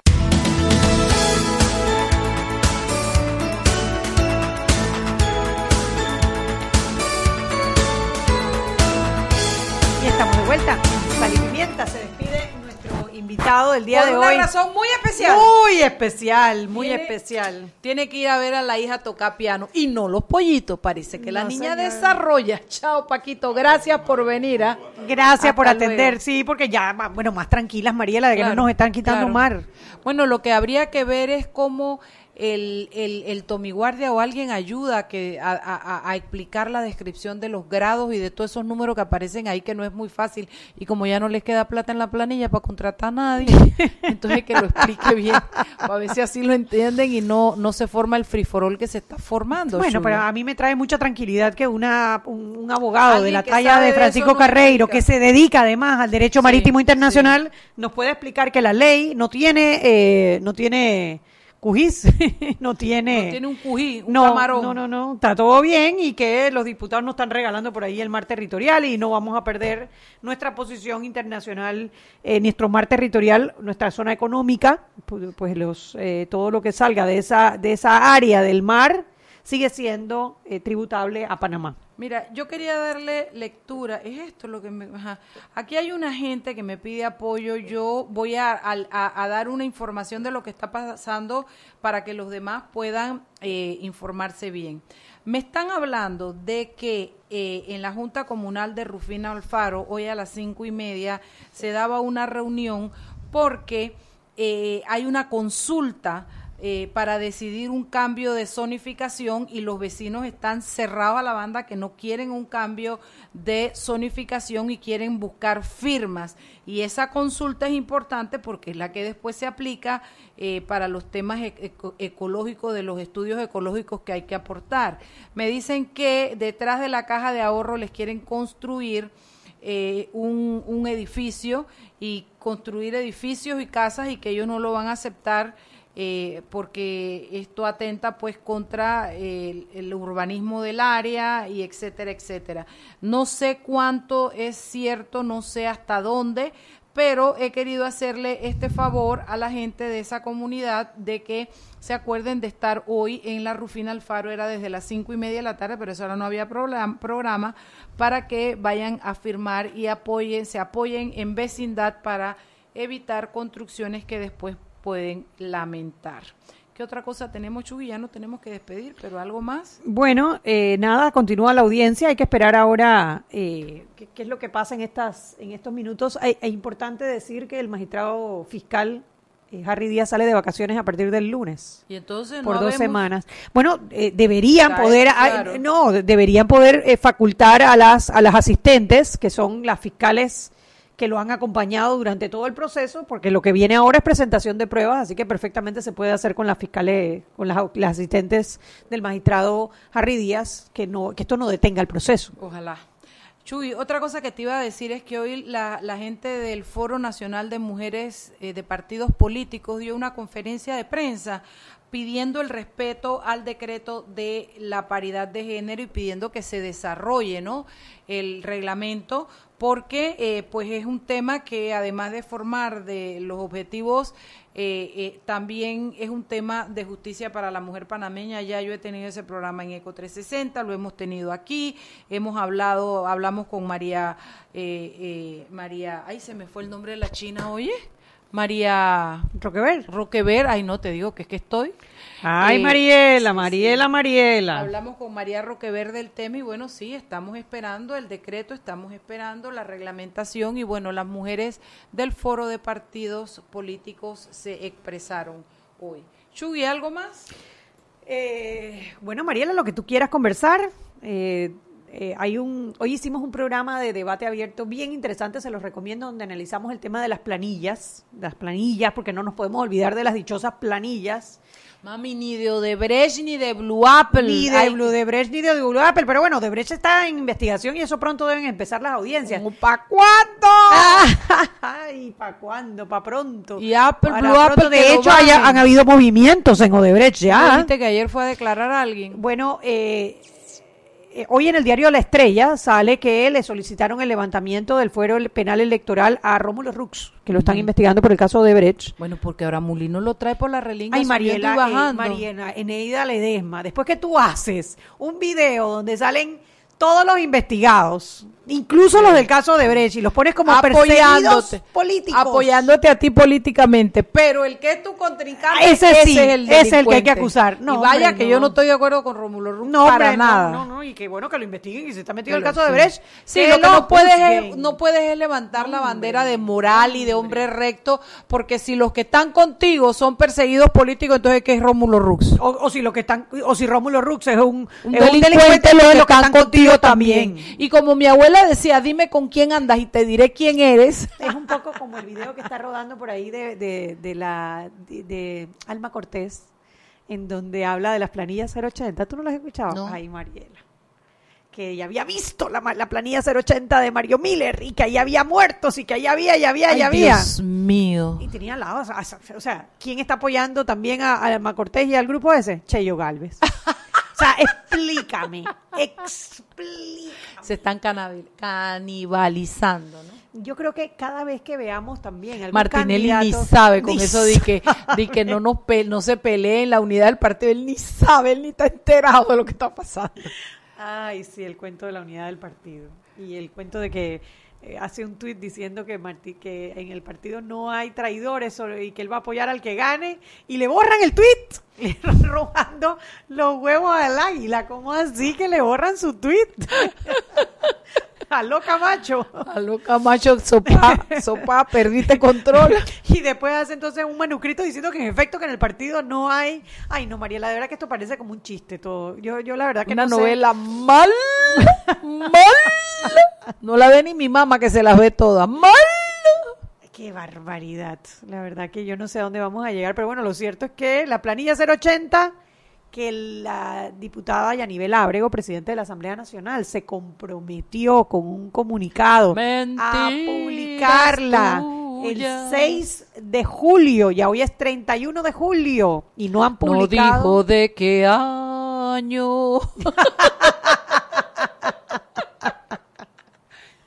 Vuelta. Sal y Pimienta se despide nuestro invitado del día Por de una hoy. razón muy especial. Muy especial, muy Tiene- especial. Tiene que ir a ver a la hija tocar piano. Y no los pollitos, parece que la No, niña desarrolla. Chao, Paquito. Gracias por venir. ¿ah? Gracias por Hasta atender, luego. sí, porque ya, ma- bueno, más tranquilas, Mariela, de que Claro, no nos están quitando claro. mar. Bueno, lo que habría que ver es cómo el, el, el tomiguardia o alguien ayuda a que, a, a- a explicar la descripción de los grados y de todos esos números que aparecen ahí, que no es muy fácil. Y como ya no les queda plata en la planilla para contratar a nadie, *laughs* entonces que lo explique bien, para ver si así lo entienden y no, no se forma el friforol que se está formando. Bueno, pero a mí me trae mucha tranquilidad que una, un, un abogado de la talla de Francisco Carreiro, que se dedica además al derecho Sí, marítimo sí. internacional, nos puede explicar que la ley no tiene, eh, no tiene cujís, *laughs* no tiene... No tiene un cují, un no, camarón. No, no, no, está todo bien y que los diputados nos están regalando por ahí el mar territorial y no vamos a perder nuestra posición internacional, eh, nuestro mar territorial, nuestra zona económica, pues, pues los eh, todo lo que salga de esa de esa área del mar sigue siendo eh, tributable a Panamá. Mira, yo quería darle lectura. Es esto lo que me. ajá. Aquí hay una gente que me pide apoyo. Yo voy a, dar una información de lo que está pasando para que los demás puedan eh, informarse bien. Me están hablando de que eh, en la Junta Comunal de Rufina Alfaro, hoy a las cinco y media, se daba una reunión porque eh, hay una consulta eh, para decidir un cambio de zonificación y los vecinos están cerrados a la banda que no quieren un cambio de zonificación y quieren buscar firmas. Y esa consulta es importante porque es la que después se aplica eh, para los temas e- eco- ecológicos, de los estudios ecológicos que hay que aportar. Me dicen que detrás de la caja de ahorro les quieren construir eh, un, un edificio y construir edificios y casas y que ellos no lo van a aceptar eh, porque esto atenta pues contra el, urbanismo del área y etcétera, etcétera. No sé cuánto es cierto, no sé hasta dónde, pero he querido hacerle este favor a la gente de esa comunidad de que se acuerden de estar hoy en la Rufina Alfaro, era desde las cinco y media de la tarde, pero eso ahora no había program- programa, para que vayan a firmar y apoyen, se apoyen en vecindad para evitar construcciones que después pueden lamentar. ¿Qué otra cosa tenemos, Chuy? Ya no tenemos que despedir, pero algo más. Bueno, eh, nada, continúa la audiencia. Hay que esperar ahora eh, qué, qué es lo que pasa en estas en estos minutos. Hay- Es importante decir que el magistrado fiscal eh, Harry Díaz sale de vacaciones a partir del lunes Y entonces por no dos semanas. Bueno, eh, deberían poder, ah, no, deberían poder eh, facultar a las a las asistentes, que son las fiscales que lo han acompañado durante todo el proceso, porque lo que viene ahora es presentación de pruebas, así que perfectamente se puede hacer con las fiscales, con las, asistentes del magistrado Harry Díaz, que no, que esto no detenga el proceso. Ojalá. Chuy, otra cosa que te iba a decir es que hoy la, la gente del Foro Nacional de Mujeres eh, de Partidos Políticos dio una conferencia de prensa pidiendo el respeto al decreto de la paridad de género y pidiendo que se desarrolle ¿no? el reglamento porque eh, pues es un tema que además de formar de los objetivos eh, eh, también es un tema de justicia para la mujer panameña. Ya yo he tenido ese programa en Eco 360, lo hemos tenido aquí, hemos hablado, hablamos con María, eh, eh, María, ay, se me fue el nombre de la China, oye, María Roquever. Roquever, ay, no, te digo que es que estoy. Ay, Eh, Mariela, Mariela, Mariela. Hablamos con María Roquever del tema y bueno, sí, estamos esperando el decreto, estamos esperando la reglamentación y bueno, las mujeres del foro de partidos políticos se expresaron hoy. Chugui, ¿algo más? Eh, bueno, Mariela, lo que tú quieras conversar. eh, eh, hay un, hoy hicimos un programa de debate abierto bien interesante, se los recomiendo, donde analizamos el tema de las planillas, las planillas, porque no nos podemos olvidar de las dichosas planillas. Mami, ni de Odebrecht ni de Blue Apple. Ni de Ay, Blue de Brecht ni de Blue Apple, pero bueno, Debrecht está en investigación y eso pronto deben empezar las audiencias. ¿Para cuándo? *laughs* Ay, ¿para cuándo? ¿Para pronto? Y Apple, Para Blue. Apple, de hecho, haya- han habido movimientos en Odebrecht ya. ¿Viste que ayer fue a declarar a alguien? Bueno, eh, eh, hoy en el diario La Estrella sale que le solicitaron el levantamiento del fuero penal electoral a Rómulo Rux, que lo están investigando por el caso de Brecht. Bueno, porque ahora Mulino lo trae por la relinga Ay, subiendo y Mariela, eh, bajando. Mariela, Eneida Ledesma, después que tú haces un video donde salen todos los investigados, incluso los del caso de Brecht, y los pones como perseguidos políticos. apoyándote a ti políticamente, pero el que es tu contrincante, Ah, ese sí, es el ese es el que hay que acusar. No, y vaya hombre, que no. yo no estoy de acuerdo con Rómulo Rux No, para hombre, nada. No, no, y qué bueno que lo investiguen y se está metido Pero el caso de. Brecht. Sí, que lo que no puedes, es, no puedes es levantar la bandera de moral y de hombre recto, porque si los que están contigo son perseguidos políticos, entonces ¿qué es Rómulo Rux? O, o si lo que están, o si Rómulo Rux es un, Un es delincuente, los que están contigo también. Y como mi abuela decía, dime con quién andas y te diré quién eres. *laughs* Es un poco como el video que está rodando por ahí de, de, de la de, de Alma Cortés, en donde habla de las planillas 080. ¿Tú no las has escuchado? No. Ay, Mariela. Que ya había visto la, la planilla 080 de Mario Miller y que ahí había muertos y que ahí había, ya había, ya había. Dios mío. Y tenía al lado, o sea, o sea, ¿quién está apoyando también a, a Alma Cortés y al grupo ese? Cheyo Galvez. *laughs* sea, explícame, explícame. Se están canibalizando, ¿no? Yo creo que cada vez que veamos también algún Martinelli ni sabe con Ni eso de que, de que no nos pe- no se pelee en la unidad del partido, él ni sabe, él ni está enterado de lo que está pasando. Ay, sí, el cuento de la unidad del partido. Y el cuento de que eh, hace un tuit diciendo que, que en el partido no hay traidores y que él va a apoyar al que gane. Y le borran el tuit, *laughs* *laughs* robando los huevos al águila. ¿Cómo así que le borran su tuit? *laughs* *laughs* Aló, Camacho. Aló, Camacho, sopa, *laughs* sopa, perdiste control. Y después hace entonces un manuscrito diciendo que en efecto que en el partido no hay... Ay, no, María, la verdad que esto parece como un chiste todo. Yo, yo la verdad que Una no sé. novela mal, mal. No la ve ni mi mamá que se las ve todas. Mal. Qué barbaridad. La verdad que yo no sé a dónde vamos a llegar, pero bueno, lo cierto es que la planilla 080, que la diputada Yanibel Ábrego, presidente de la Asamblea Nacional, se comprometió con un comunicado a publicarla el tuyas. 6 de julio. Ya hoy es 31 de julio y no han No publicado. dijo de qué año. *laughs*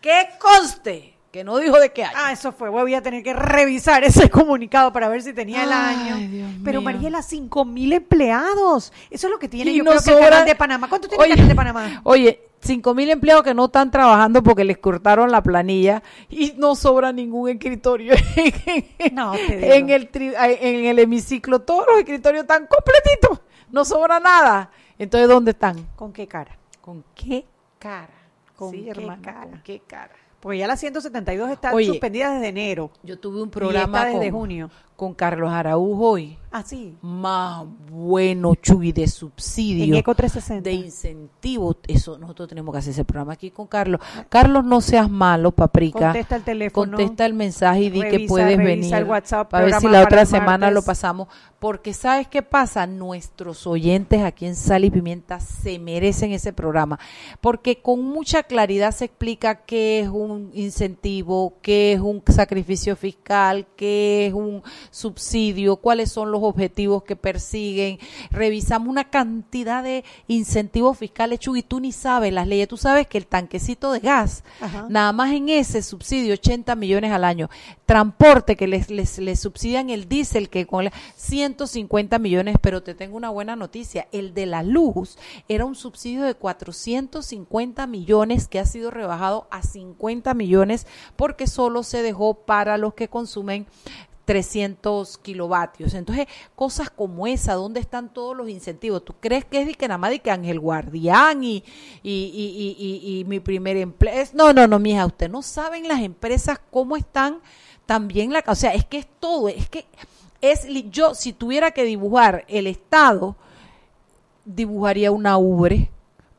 que conste que no dijo de qué año. Ah, eso fue. Voy a tener que revisar *laughs* ese comunicado para ver si tenía el año. Dios Pero mío. Mariela, cinco mil empleados. Eso es lo que tiene, Y yo no creo que el sobra- canal de Panamá. ¿Cuánto tiene el Oye, canal de Panamá? Oye, cinco mil empleados que no están trabajando porque les cortaron la planilla y no sobra ningún escritorio *laughs* en, No, te digo. en el tri- en el hemiciclo. Todos los escritorios están completitos. No sobra nada. Entonces, ¿dónde están? ¿Con qué cara? ¿Con qué cara? ¿Con Sí, qué hermana, cara? ¿Con qué cara? Porque ya las 172 están Oye, suspendidas desde enero. Yo tuve un programa programa desde con, junio. Con Carlos Araújo hoy. Ah, sí. Más bueno, Chuy, de subsidio. En Eco 360. de incentivo. Eso, nosotros tenemos que hacer ese programa aquí con Carlos. Carlos, no seas malo, paprika. Contesta el teléfono. Contesta el mensaje y di que puedes venir. el WhatsApp, para ver si la otra semana lo pasamos. Porque ¿sabes qué pasa? Nuestros oyentes aquí en Sal y Pimienta se merecen ese programa. Porque con mucha claridad se explica qué es un incentivo, qué es un sacrificio fiscal, qué es un subsidio, cuáles son los objetivos que persiguen. Revisamos una cantidad de incentivos fiscales, Chuy, y tú ni sabes las leyes. Tú sabes que el tanquecito de gas, Ajá. nada más en ese subsidio, 80 millones al año. Transporte, que les, les, les subsidian el diésel, que con la- 150 millones, pero te tengo una buena noticia. El de la luz era un subsidio de 450 millones que ha sido rebajado a 50 millones porque solo se dejó para los que consumen 300 kilovatios. Entonces, cosas como esa, ¿dónde están todos los incentivos? ¿Tú crees que es de que nada más de que Ángel Guardián y, y, y, y, mi primer empleo? No, no, no, mija, usted no saben las empresas cómo están también la... O sea, es que es todo, es que es... Yo, si tuviera que dibujar el Estado, dibujaría una ubre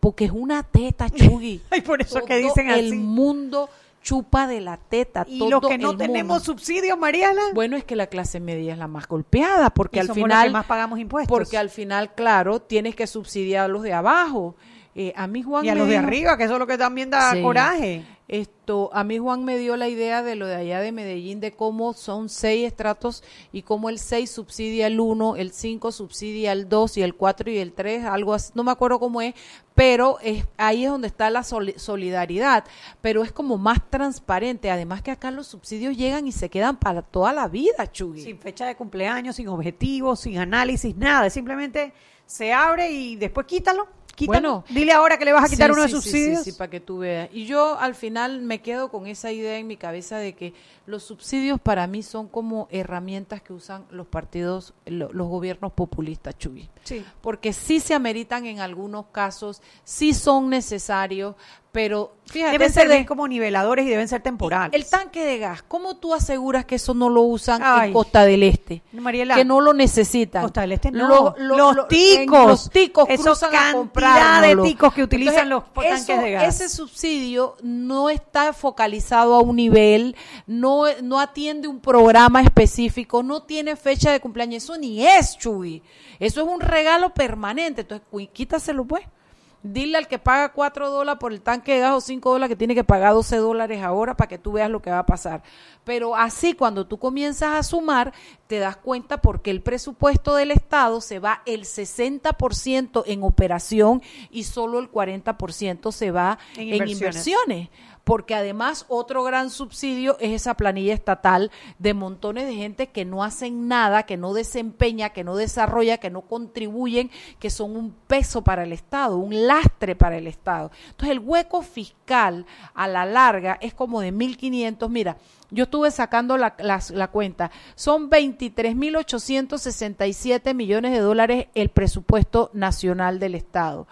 porque es una teta, Chugui. *laughs* Ay, por eso Todo que dicen El así. mundo chupa de la teta. Y todo los que no el tenemos mundo. subsidios, Mariana. Bueno, es que la clase media es la más golpeada, porque Y al somos los final que más pagamos impuestos. porque al final, claro, tienes que subsidiar a los de abajo. Eh, a mí Juan y a los de arriba, que eso es lo que también da Sí. coraje. Esto, a mí Juan me dio la idea de lo de allá de Medellín, de cómo son seis estratos y cómo el 6 subsidia el 1, el 5 subsidia el 2 y el 4 y el 3, algo así, no me acuerdo cómo es, pero es, ahí es donde está la soli- solidaridad, pero es como más transparente, además que acá los subsidios llegan y se quedan para toda la vida, Chugui. Sin fecha de cumpleaños, sin objetivos, sin análisis, nada. Simplemente se abre y después quítalo. Quítalo. Bueno, Dile ahora que le vas a quitar Sí, uno de sí, subsidios. Sí, sí, para que tú veas. Y yo al final me quedo con esa idea en mi cabeza de que los subsidios para mí son como herramientas que usan los partidos, lo- los gobiernos populistas, Chuy. Sí. Porque sí se ameritan en algunos casos, sí son necesarios, pero fíjate, Deben servir de- como niveladores y deben ser temporales. el tanque de gas, ¿cómo tú aseguras que eso no lo usan Ay. en Costa del Este? Mariela, que no lo necesitan. Costa del Este no. Lo- lo- los lo- ticos. Los ticos cruzan a cantidad de ticos que utilizan los tanques eso- de gas. Ese subsidio no está focalizado a un nivel, no, no atiende un programa específico, no tiene fecha de cumpleaños. Eso ni es, Chuy. Eso es un regalo permanente. Entonces, quítaselo pues. Dile al que paga 4 dólares por el tanque de gas o 5 dólares que tiene que pagar 12 dólares ahora para que tú veas lo que va a pasar. Pero así cuando tú comienzas a sumar, te das cuenta porque el presupuesto del Estado se va el 60% en operación y solo el 40% se va En en, inversiones. Porque además otro gran subsidio es esa planilla estatal de montones de gente que no hacen nada, que no desempeña, que no desarrolla, que no contribuyen, que son un peso para el Estado, un lastre para el Estado. Entonces el hueco fiscal a la larga es como de 1.500. Mira, yo estuve sacando la, las- la cuenta. Son 23.867 millones de dólares el presupuesto nacional del Estado.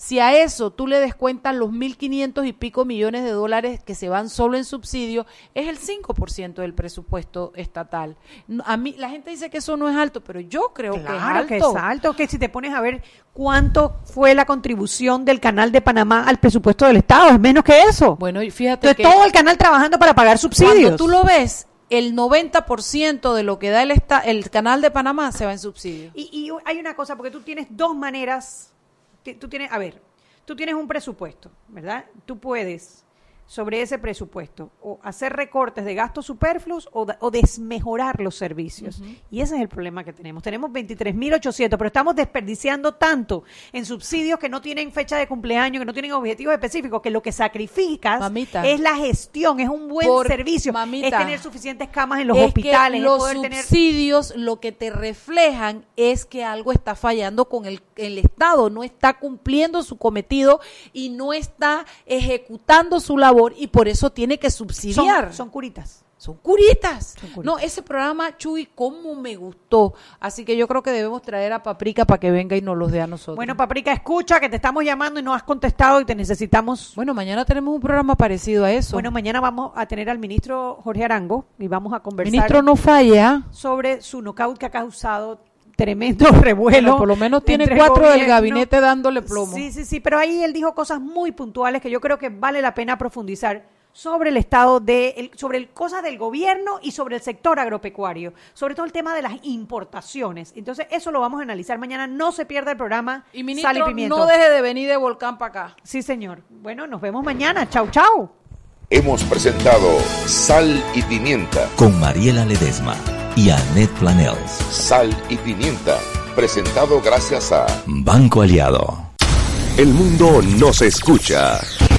Si a eso tú le descuentas los 1.500 y pico millones de dólares que se van solo en subsidio, es el 5% del presupuesto estatal. A mí la gente dice que eso no es alto, pero yo creo que es alto. que es alto, que si te pones a ver cuánto fue la contribución del canal de Panamá al presupuesto del Estado, es menos que eso. Bueno, y fíjate Entonces que todo el canal trabajando para pagar subsidios. cuando tú lo ves, el 90% de lo que da el, esta- el canal de Panamá se va en subsidio. Y, y hay una cosa, porque tú tienes dos maneras, tú tienes, a ver, tú tienes un presupuesto, ¿verdad? Tú puedes sobre ese presupuesto o hacer recortes de gastos superfluos o, da- o desmejorar los servicios. Y ese es el problema que tenemos. Tenemos 23.800, pero estamos desperdiciando tanto en subsidios que no tienen fecha de cumpleaños, que no tienen objetivos específicos, que lo que sacrificas Mamita. es la gestión, es un buen Por- servicio, mamita. es tener suficientes camas en los Es hospitales, es los poder tener subsidios lo que te reflejan es que algo está fallando con el, el Estado, no está cumpliendo su cometido y no está ejecutando su labor y por eso tiene que subsidiar. son, son curitas. Son curitas. Son curitas. No, ese programa, Chuy, cómo me gustó. Así que yo creo que debemos traer a Paprika para que venga y nos los dé a nosotros. Bueno, Paprika, escucha que te estamos llamando y no has contestado y te necesitamos. Bueno, mañana tenemos un programa parecido a eso. Bueno, mañana vamos a tener al ministro Jorge Arango y vamos a conversar Ministro no falla. sobre su knockout que ha causado tremendo revuelo. Bueno, por lo menos tiene cuatro del gabinete dándole plomo. Sí, sí, sí, pero ahí él dijo cosas muy puntuales que yo creo que vale la pena profundizar sobre el estado de, el- sobre el, cosas del gobierno y sobre el sector agropecuario, sobre todo el tema de las importaciones. Entonces, eso lo vamos a analizar mañana. No se pierda el programa Y Sal ministro, Pimiento. no deje de venir de Volcán para acá. Sí, señor. Bueno, nos vemos mañana. Chau, chau. Hemos presentado Sal y Pimienta. Con Mariela Ledesma y Annette Planels. Sal y Pimienta. Presentado gracias a Banco Aliado. El mundo nos escucha.